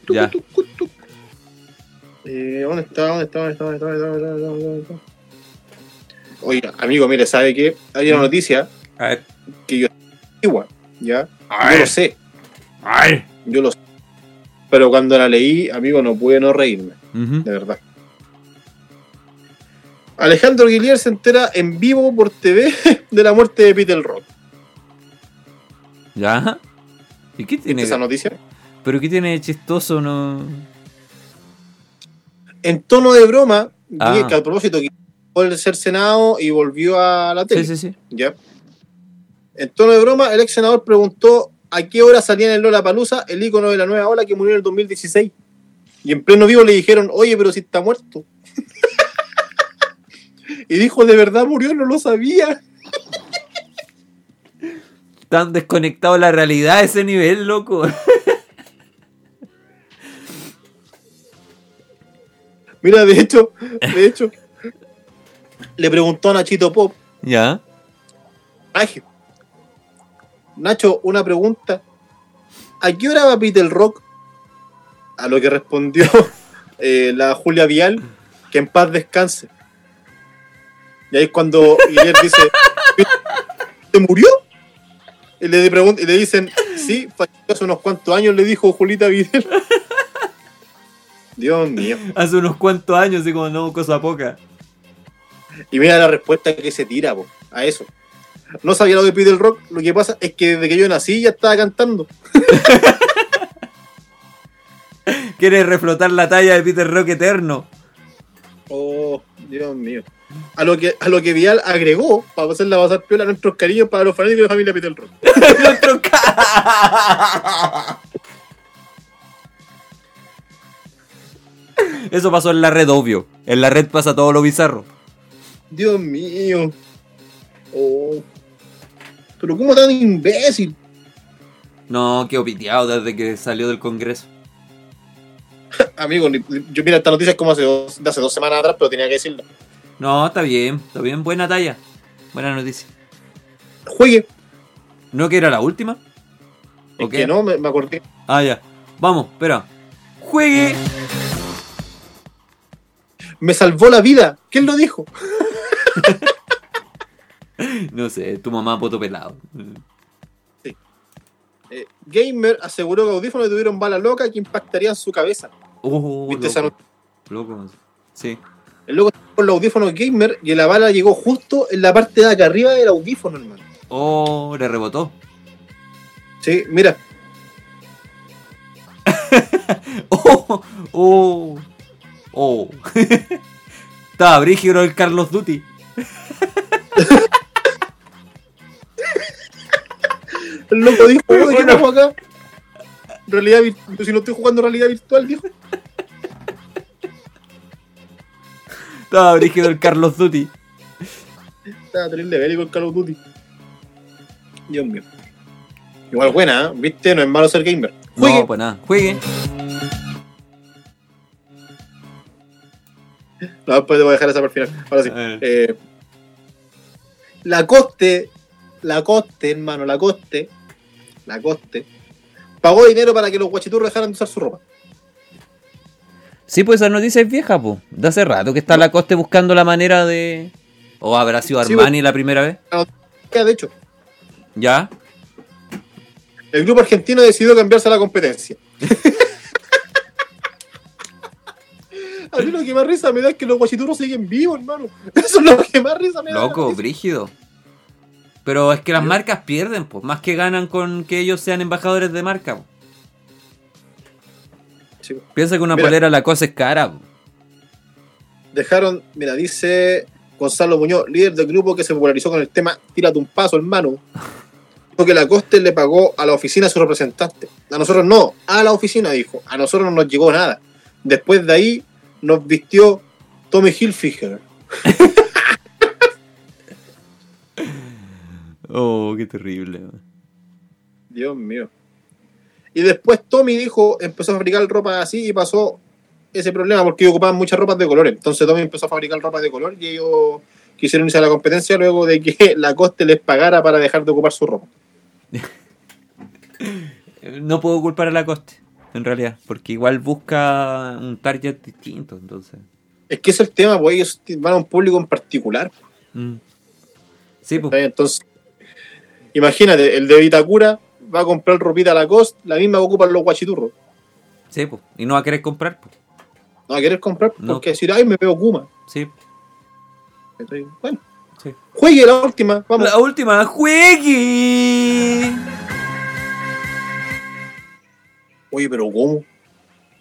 Speaker 1: Ya.
Speaker 2: Eh, ¿Dónde está? ¿Dónde está? ¿Dónde está? ¿Dónde está? ¿Dónde está? ¿Dónde está? ¿Dónde está? Oiga, amigo, mire, ¿sabe qué? Hay una noticia
Speaker 1: A ver.
Speaker 2: que yo igual, ¿ya?
Speaker 1: A
Speaker 2: Yo
Speaker 1: ver.
Speaker 2: lo sé,
Speaker 1: Ay.
Speaker 2: yo lo sé. Pero cuando la leí, amigo, no pude no reírme,
Speaker 1: Ujú.
Speaker 2: de verdad. Alejandro Guillier se entera en vivo por TV de la muerte de Peter Rock.
Speaker 1: ¿Ya? ¿Y qué tiene?
Speaker 2: Esa noticia.
Speaker 1: ¿Pero qué tiene de chistoso? No.
Speaker 2: En tono de broma,
Speaker 1: Ah.
Speaker 2: que a propósito, que de ser senado y volvió a la tele.
Speaker 1: Sí, sí, sí.
Speaker 2: ¿ya? En tono de broma, el ex senador preguntó a qué hora salía en el Lola Palusa el ícono de la nueva ola que murió en el 2016. Y en pleno vivo le dijeron, oye, pero si está muerto. y dijo, de verdad murió, no lo sabía.
Speaker 1: Tan desconectado de la realidad a ese nivel, loco.
Speaker 2: Mira, de hecho, de hecho, le preguntó a Nachito Pop,
Speaker 1: ¿Ya?
Speaker 2: Ángel, Nacho, una pregunta. ¿A qué hora va Peter Rock? A lo que respondió eh, la Julia Vial, que en paz descanse. Y ahí es cuando Guillermo dice, ¿te murió? Y le, pregun- y le dicen, sí, hace unos cuantos años, le dijo Julita Vidal. Dios mío.
Speaker 1: Hace unos cuantos años, así como no, cosa poca.
Speaker 2: Y mira la respuesta que se tira po, a eso. No sabía lo de Peter Rock, lo que pasa es que desde que yo nací ya estaba cantando.
Speaker 1: Quiere reflotar la talla de Peter Rock eterno.
Speaker 2: Oh, Dios mío. A lo que, a lo que Vial agregó, para hacerla pasar piola a nuestros cariños para los fanáticos de familia Peter Rock.
Speaker 1: Eso pasó en la red, obvio. En la red pasa todo lo bizarro.
Speaker 2: Dios mío. Oh. Pero ¿cómo tan imbécil?
Speaker 1: No, qué piteado desde que salió del Congreso.
Speaker 2: Amigo, yo mira esta noticia es como hace dos, de hace dos semanas atrás, pero tenía que decirlo.
Speaker 1: No, está bien, está bien. Buena talla. Buena noticia.
Speaker 2: Juegue.
Speaker 1: ¿No que era la última?
Speaker 2: Es
Speaker 1: ¿O
Speaker 2: que
Speaker 1: qué?
Speaker 2: no, me, me acordé.
Speaker 1: Ah, ya. Vamos, espera. Juegue.
Speaker 2: Me salvó la vida. ¿Quién lo dijo?
Speaker 1: No sé, tu mamá poto pelado.
Speaker 2: Eh, Gamer aseguró que audífonos tuvieron bala loca que impactarían su cabeza.
Speaker 1: Oh,
Speaker 2: ¿Viste esa
Speaker 1: loco.
Speaker 2: not-
Speaker 1: Loco. Sí.
Speaker 2: El loco con los audífonos Gamer y la bala llegó justo en la parte de acá arriba del audífono, hermano.
Speaker 1: Oh, le rebotó.
Speaker 2: Sí, mira.
Speaker 1: Oh, oh, oh. Estaba brígido el Carlos Duty.
Speaker 2: El loco dijo, "Oye, ¿qué hago acá? Realidad virtual. Si no estoy jugando realidad virtual, dijo.
Speaker 1: Estaba brígido el Carlos Duty.
Speaker 2: Estaba terrible bélico el Call of Duty. Dios mío. Igual buena, ¿eh? ¿Viste? No es malo ser gamer. Juegue.
Speaker 1: No, pues nada. Juegue.
Speaker 2: No, después debo dejar esa para el final. Ahora sí.
Speaker 1: A ver.
Speaker 2: Eh, la coste, la coste, hermano, la coste, la coste, pagó dinero para que los guachiturros dejaran de usar su ropa.
Speaker 1: Sí, pues esa noticia es vieja, pues. De hace rato que está la coste buscando la manera de. ¿O habrá sido
Speaker 2: Sí,
Speaker 1: Armani la primera vez?
Speaker 2: Ya, De hecho,
Speaker 1: ¿Ya?
Speaker 2: el grupo argentino decidió cambiarse a la competencia. A mí lo que más risa me da es que los guachiturros siguen vivos, hermano. Eso es lo que más risa me da.
Speaker 1: Loco, brígido. Pero es que las marcas pierden, pues. Más que ganan con que ellos sean embajadores de marca.
Speaker 2: Sí.
Speaker 1: Piensa que una
Speaker 2: Mira.
Speaker 1: polera la cosa es cara. po.
Speaker 2: Dejaron, mira, dice Gonzalo Muñoz, líder del grupo que se popularizó con el tema Tírate un paso, hermano. Dijo que la Coste le pagó a la oficina a su representante. A nosotros no, a la oficina dijo. A nosotros no nos llegó nada. Después de ahí nos vistió Tommy Hilfiger.
Speaker 1: Oh, qué terrible.
Speaker 2: Dios mío. Y después Tommy dijo, empezó a fabricar ropa así y pasó ese problema porque ellos ocupaban muchas ropas de colores. Entonces Tommy empezó a fabricar ropa de color y ellos quisieron irse a la competencia luego de que la Coste les pagara para dejar de ocupar su ropa.
Speaker 1: No puedo culpar a la coste, en realidad. Porque igual busca un target distinto, entonces.
Speaker 2: Es que ese es el tema, pues ellos van a un público en particular.
Speaker 1: Mm. Sí, pues.
Speaker 2: Entonces, imagínate, el de Vitacura va a comprar ropita a la cost, la misma que ocupan los guachiturros.
Speaker 1: Sí, pues. Y no va a querer comprar, pues.
Speaker 2: No va a querer comprar
Speaker 1: No.
Speaker 2: porque decir, ay, me veo Kuma.
Speaker 1: Sí.
Speaker 2: Entonces, Bueno,
Speaker 1: sí.
Speaker 2: juegue la última, vamos.
Speaker 1: La última, juegue.
Speaker 2: Oye, pero ¿cómo?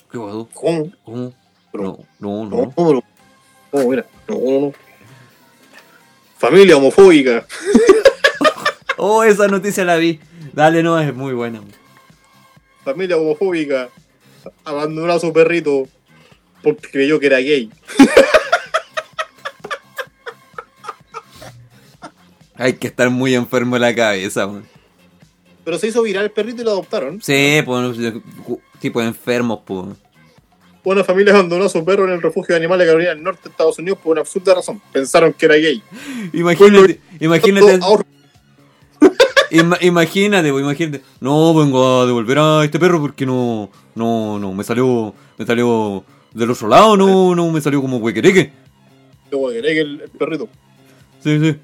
Speaker 1: ¿Qué pasó?
Speaker 2: ¿Cómo?
Speaker 1: ¿Cómo?
Speaker 2: Pero-
Speaker 1: No, no,
Speaker 2: No,
Speaker 1: no.
Speaker 2: pero- no, mira, no, no, no. Familia homofóbica.
Speaker 1: Oh, esa noticia la vi. Dale, no, es muy buena.
Speaker 2: Familia homofóbica abandonó a su perrito porque creyó que era gay.
Speaker 1: Hay que estar muy enfermo en la cabeza, man.
Speaker 2: Pero se hizo viral el perrito y lo adoptaron.
Speaker 1: Sí, pues, tipo enfermos, pues.
Speaker 2: Una familia abandonó a su perro en el refugio de animales de Carolina del Norte, Estados Unidos, por una absurda razón. Pensaron que era gay.
Speaker 1: Imagínate, imagínate, ima- imagínate, pues, imagínate. No, vengo a devolver a este perro porque no, no, no, me salió, me salió del otro lado, no, no, me salió como huequereque.
Speaker 2: Yo voy a querer que el, el perrito.
Speaker 1: Sí, sí.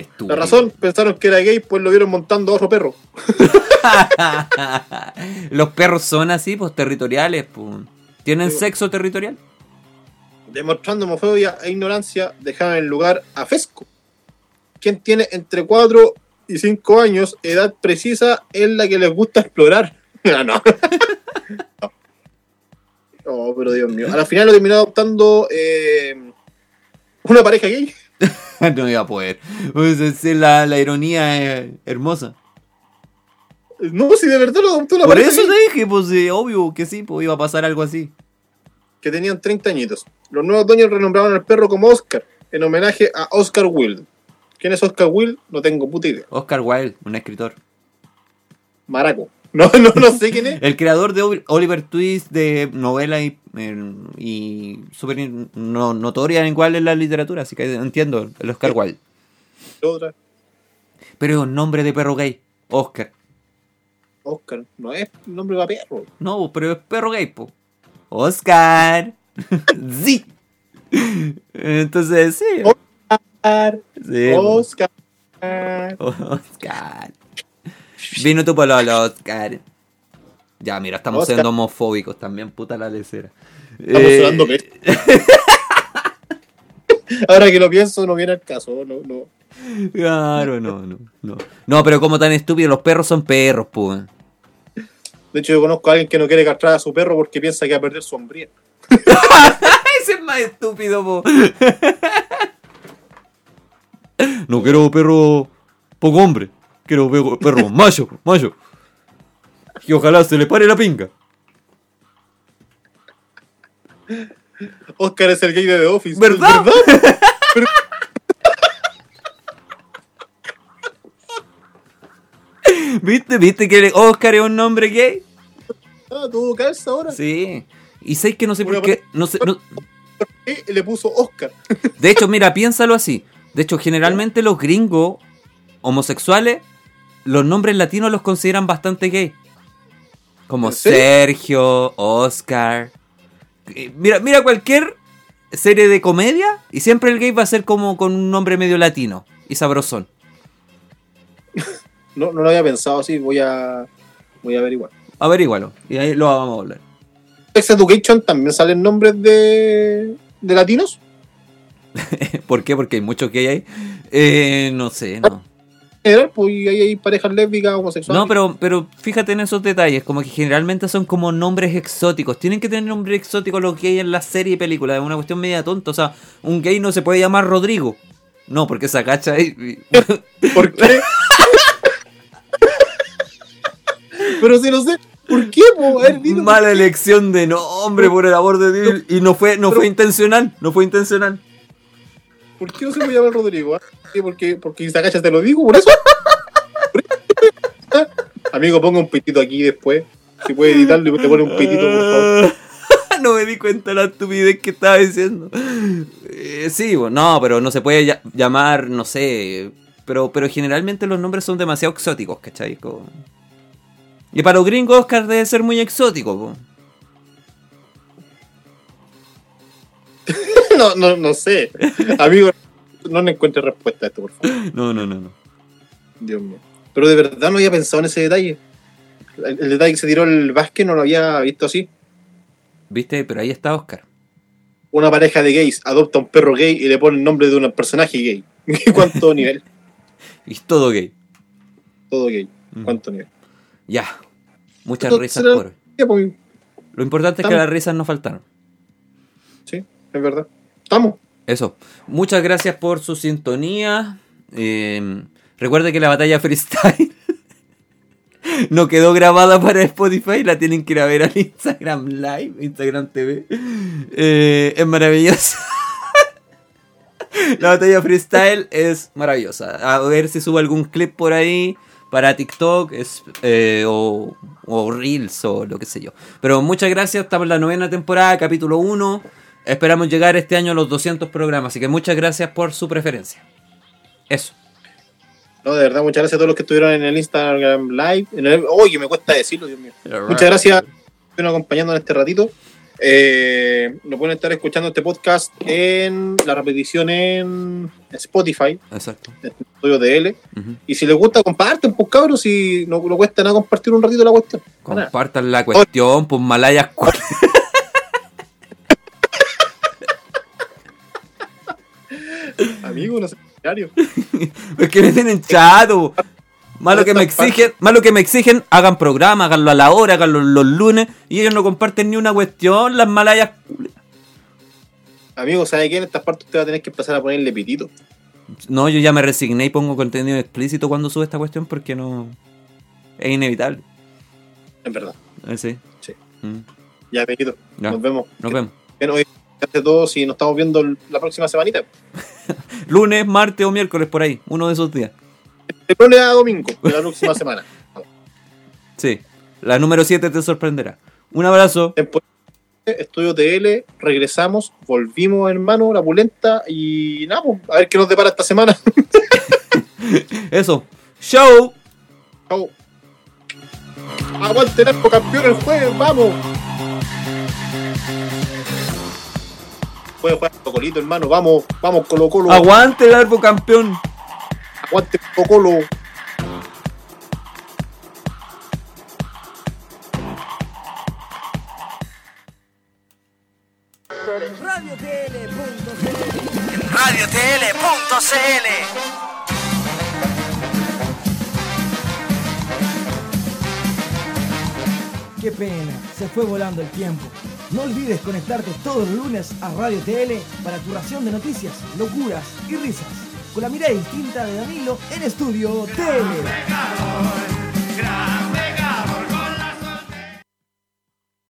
Speaker 1: Estúpido.
Speaker 2: La razón, pensaron que era gay, pues lo vieron montando a otro perro.
Speaker 1: Los perros son así, pues, territoriales, pues. Tienen
Speaker 2: Sí,
Speaker 1: sexo territorial.
Speaker 2: Demostrando homofobia e ignorancia, dejaban el lugar a Fesco, quien tiene entre 4 y 5 años, edad precisa en la que les gusta explorar. Ah, no. no. Oh, pero Dios mío. A la final lo terminó adoptando eh, una pareja gay.
Speaker 1: no iba a poder. Pues, es- es la, la ironía es hermosa.
Speaker 2: No, si de verdad lo adoptó una
Speaker 1: Por eso
Speaker 2: gay.
Speaker 1: te dije, pues, eh, obvio que sí, pues iba a pasar algo así.
Speaker 2: que tenían 30 añitos. Los nuevos dueños renombraron al perro como Oscar, en homenaje a Oscar Wilde, ¿Quién es Oscar Will? No tengo puta idea.
Speaker 1: Oscar Wilde, un escritor.
Speaker 2: Maraco. No, no, no sé quién es.
Speaker 1: El creador de Ol- Oliver Twist, de novela y, eh, y súper no, notoria en la literatura, así que entiendo el Oscar Wilde.
Speaker 2: Otra.
Speaker 1: Pero es un nombre de perro gay, Oscar.
Speaker 2: Oscar. No es nombre para perro.
Speaker 1: No, pero es perro gay, po. Oscar. sí. Entonces, sí.
Speaker 2: Oscar.
Speaker 1: sí.
Speaker 2: Oscar.
Speaker 1: Oscar. Vino tu pololo, Oscar. Ya, mira, estamos
Speaker 2: Oscar.
Speaker 1: siendo homofóbicos también, puta la lecera.
Speaker 2: Estamos
Speaker 1: Eh,
Speaker 2: sonando. Ahora que lo pienso, no viene al caso. No, no.
Speaker 1: Claro, no, no, no. No, pero como tan estúpido, los perros son perros, pues.
Speaker 2: De hecho, yo conozco a alguien que no quiere castrar a su perro porque piensa que va a perder su hombría.
Speaker 1: Ese es más estúpido, po. No quiero perro poco hombre. Quiero perro, perro macho, macho. Y ojalá se le pare la pinga.
Speaker 2: Oscar es el gay de The Office.
Speaker 1: ¿Verdad? ¿Viste? ¿Viste que Oscar es un nombre gay?
Speaker 2: Ah, todo calza ahora.
Speaker 1: Sí. Y sé que no sé por qué. No sé, no-
Speaker 2: le puso Oscar.
Speaker 1: De hecho, mira, piénsalo así. De hecho, generalmente los gringos homosexuales, los nombres latinos los consideran bastante gay. Como. Sergio, Oscar. Mira, mira cualquier serie de comedia y siempre el gay va a ser como con un nombre medio latino y sabrosón.
Speaker 2: No, no lo había pensado así. Voy a, voy a averiguar.
Speaker 1: Averígualo y ahí lo vamos a hablar.
Speaker 2: Sex Education también salen nombres de, de latinos.
Speaker 1: ¿Por qué? Porque hay muchos gay ahí. Eh, no sé, no.
Speaker 2: General, pues y ahí hay parejas lésbicas, homosexuales.
Speaker 1: No, pero, pero fíjate en esos detalles, como que generalmente son como nombres exóticos. Tienen que tener nombres exóticos los gays en la serie y película. Es una cuestión media tonta. O sea, un gay no se puede llamar Rodrigo. No, porque se agacha ahí.
Speaker 2: ¿Por qué? pero si no sé. ¿Por qué, po? A ver, dilo.
Speaker 1: Mala elección de nombre, por el amor de Dios. Y no fue, no fue intencional. No fue intencional.
Speaker 2: ¿Por qué no se puede llamar Rodrigo? ah? ¿Qué? ¿Por qué? Porque Sagacha te lo digo, por eso. Amigo, ponga un pitito aquí después. Si puede editarlo y te pone un pitito, por favor.
Speaker 1: no me di cuenta de la estupidez que estaba diciendo. Eh, sí, no, pero no se puede llamar, no sé. Pero, pero generalmente los nombres son demasiado exóticos, ¿cachai? Como- Y para los gringos Oscar debe ser muy exótico.
Speaker 2: No, no, no sé. Amigo, no le encuentre respuesta a esto, por favor.
Speaker 1: No, no, no, no.
Speaker 2: Dios mío. Pero de verdad no había pensado en ese detalle. El, el detalle que se tiró el básquet no lo había visto así.
Speaker 1: ¿Viste? Pero ahí está Oscar.
Speaker 2: Una pareja de gays adopta un perro gay y le pone el nombre de un personaje gay. ¿Cuánto nivel?
Speaker 1: Y es todo gay.
Speaker 2: Todo gay.
Speaker 1: Mm.
Speaker 2: ¿Cuánto nivel?
Speaker 1: Ya. Muchas
Speaker 2: Esto
Speaker 1: risas por hoy. Lo importante es que las risas no faltaron.
Speaker 2: sí, es verdad. Estamos.
Speaker 1: Eso. Muchas gracias por su sintonía. Eh, recuerde que la batalla freestyle no quedó grabada para Spotify. La tienen que ir a ver al Instagram Live, Instagram TV. Eh, es maravillosa. la batalla freestyle es maravillosa. A ver si subo algún clip por ahí para TikTok eh, o, o Reels o lo que sé yo. Pero muchas gracias. Estamos en la novena temporada, capítulo 1. Esperamos llegar este año a los 200 programas. Así que muchas gracias por su preferencia. Eso.
Speaker 2: No, de verdad, muchas gracias a todos los que estuvieron en el Instagram Live. El... Oye, me cuesta decirlo, Dios mío. Muchas gracias por acompañando en este ratito. Eh, lo pueden estar escuchando este podcast en la repetición en Spotify,
Speaker 1: Exacto.
Speaker 2: en Estudio DL.
Speaker 1: Ujú.
Speaker 2: Y si les gusta, comparten, pues cabros, si no, no cuesta nada compartir un ratito la cuestión.
Speaker 1: Compartan la cuestión, pues malayas. cu-
Speaker 2: Amigo, no sé, diario.
Speaker 1: Es que me tienen chato. Malo que me exigen, malo que me exigen, hagan programa, háganlo a la hora, háganlo los lunes, y ellos no comparten ni una cuestión, las malayas.
Speaker 2: Amigo, ¿sabe qué? En estas partes usted va a tener que empezar a ponerle pitito.
Speaker 1: No, yo ya me resigné y pongo contenido explícito cuando sube esta cuestión porque no. Es inevitable.
Speaker 2: En verdad.
Speaker 1: Eh, Sí.
Speaker 2: Sí.
Speaker 1: Mm.
Speaker 2: Ya, amiguito.
Speaker 1: Ya.
Speaker 2: Nos vemos.
Speaker 1: Nos vemos.
Speaker 2: Bien, a todos y nos estamos viendo la próxima semanita.
Speaker 1: Lunes, martes o miércoles, por ahí. Uno de esos días.
Speaker 2: De lunes a domingo, de la próxima semana.
Speaker 1: Sí. La número 7 te sorprenderá. Un abrazo.
Speaker 2: Después, Estudio TL, regresamos, volvimos, hermano, la pulenta y nada, pues, a ver qué nos depara esta semana.
Speaker 1: Eso. Show.
Speaker 2: Chau. Aguante el arco campeón el jueves, vamos. Puede jugar Cocolito, hermano, vamos, vamos, Colo Colo.
Speaker 1: Aguante el árbol campeón.
Speaker 2: Aguante Colo Colo.
Speaker 3: Radiotl.cl Qué pena, se fue volando el tiempo. No olvides conectarte todos los lunes a Radio TL para tu ración de noticias, locuras y risas. Con la mirada distinta de Danilo en Estudio TL.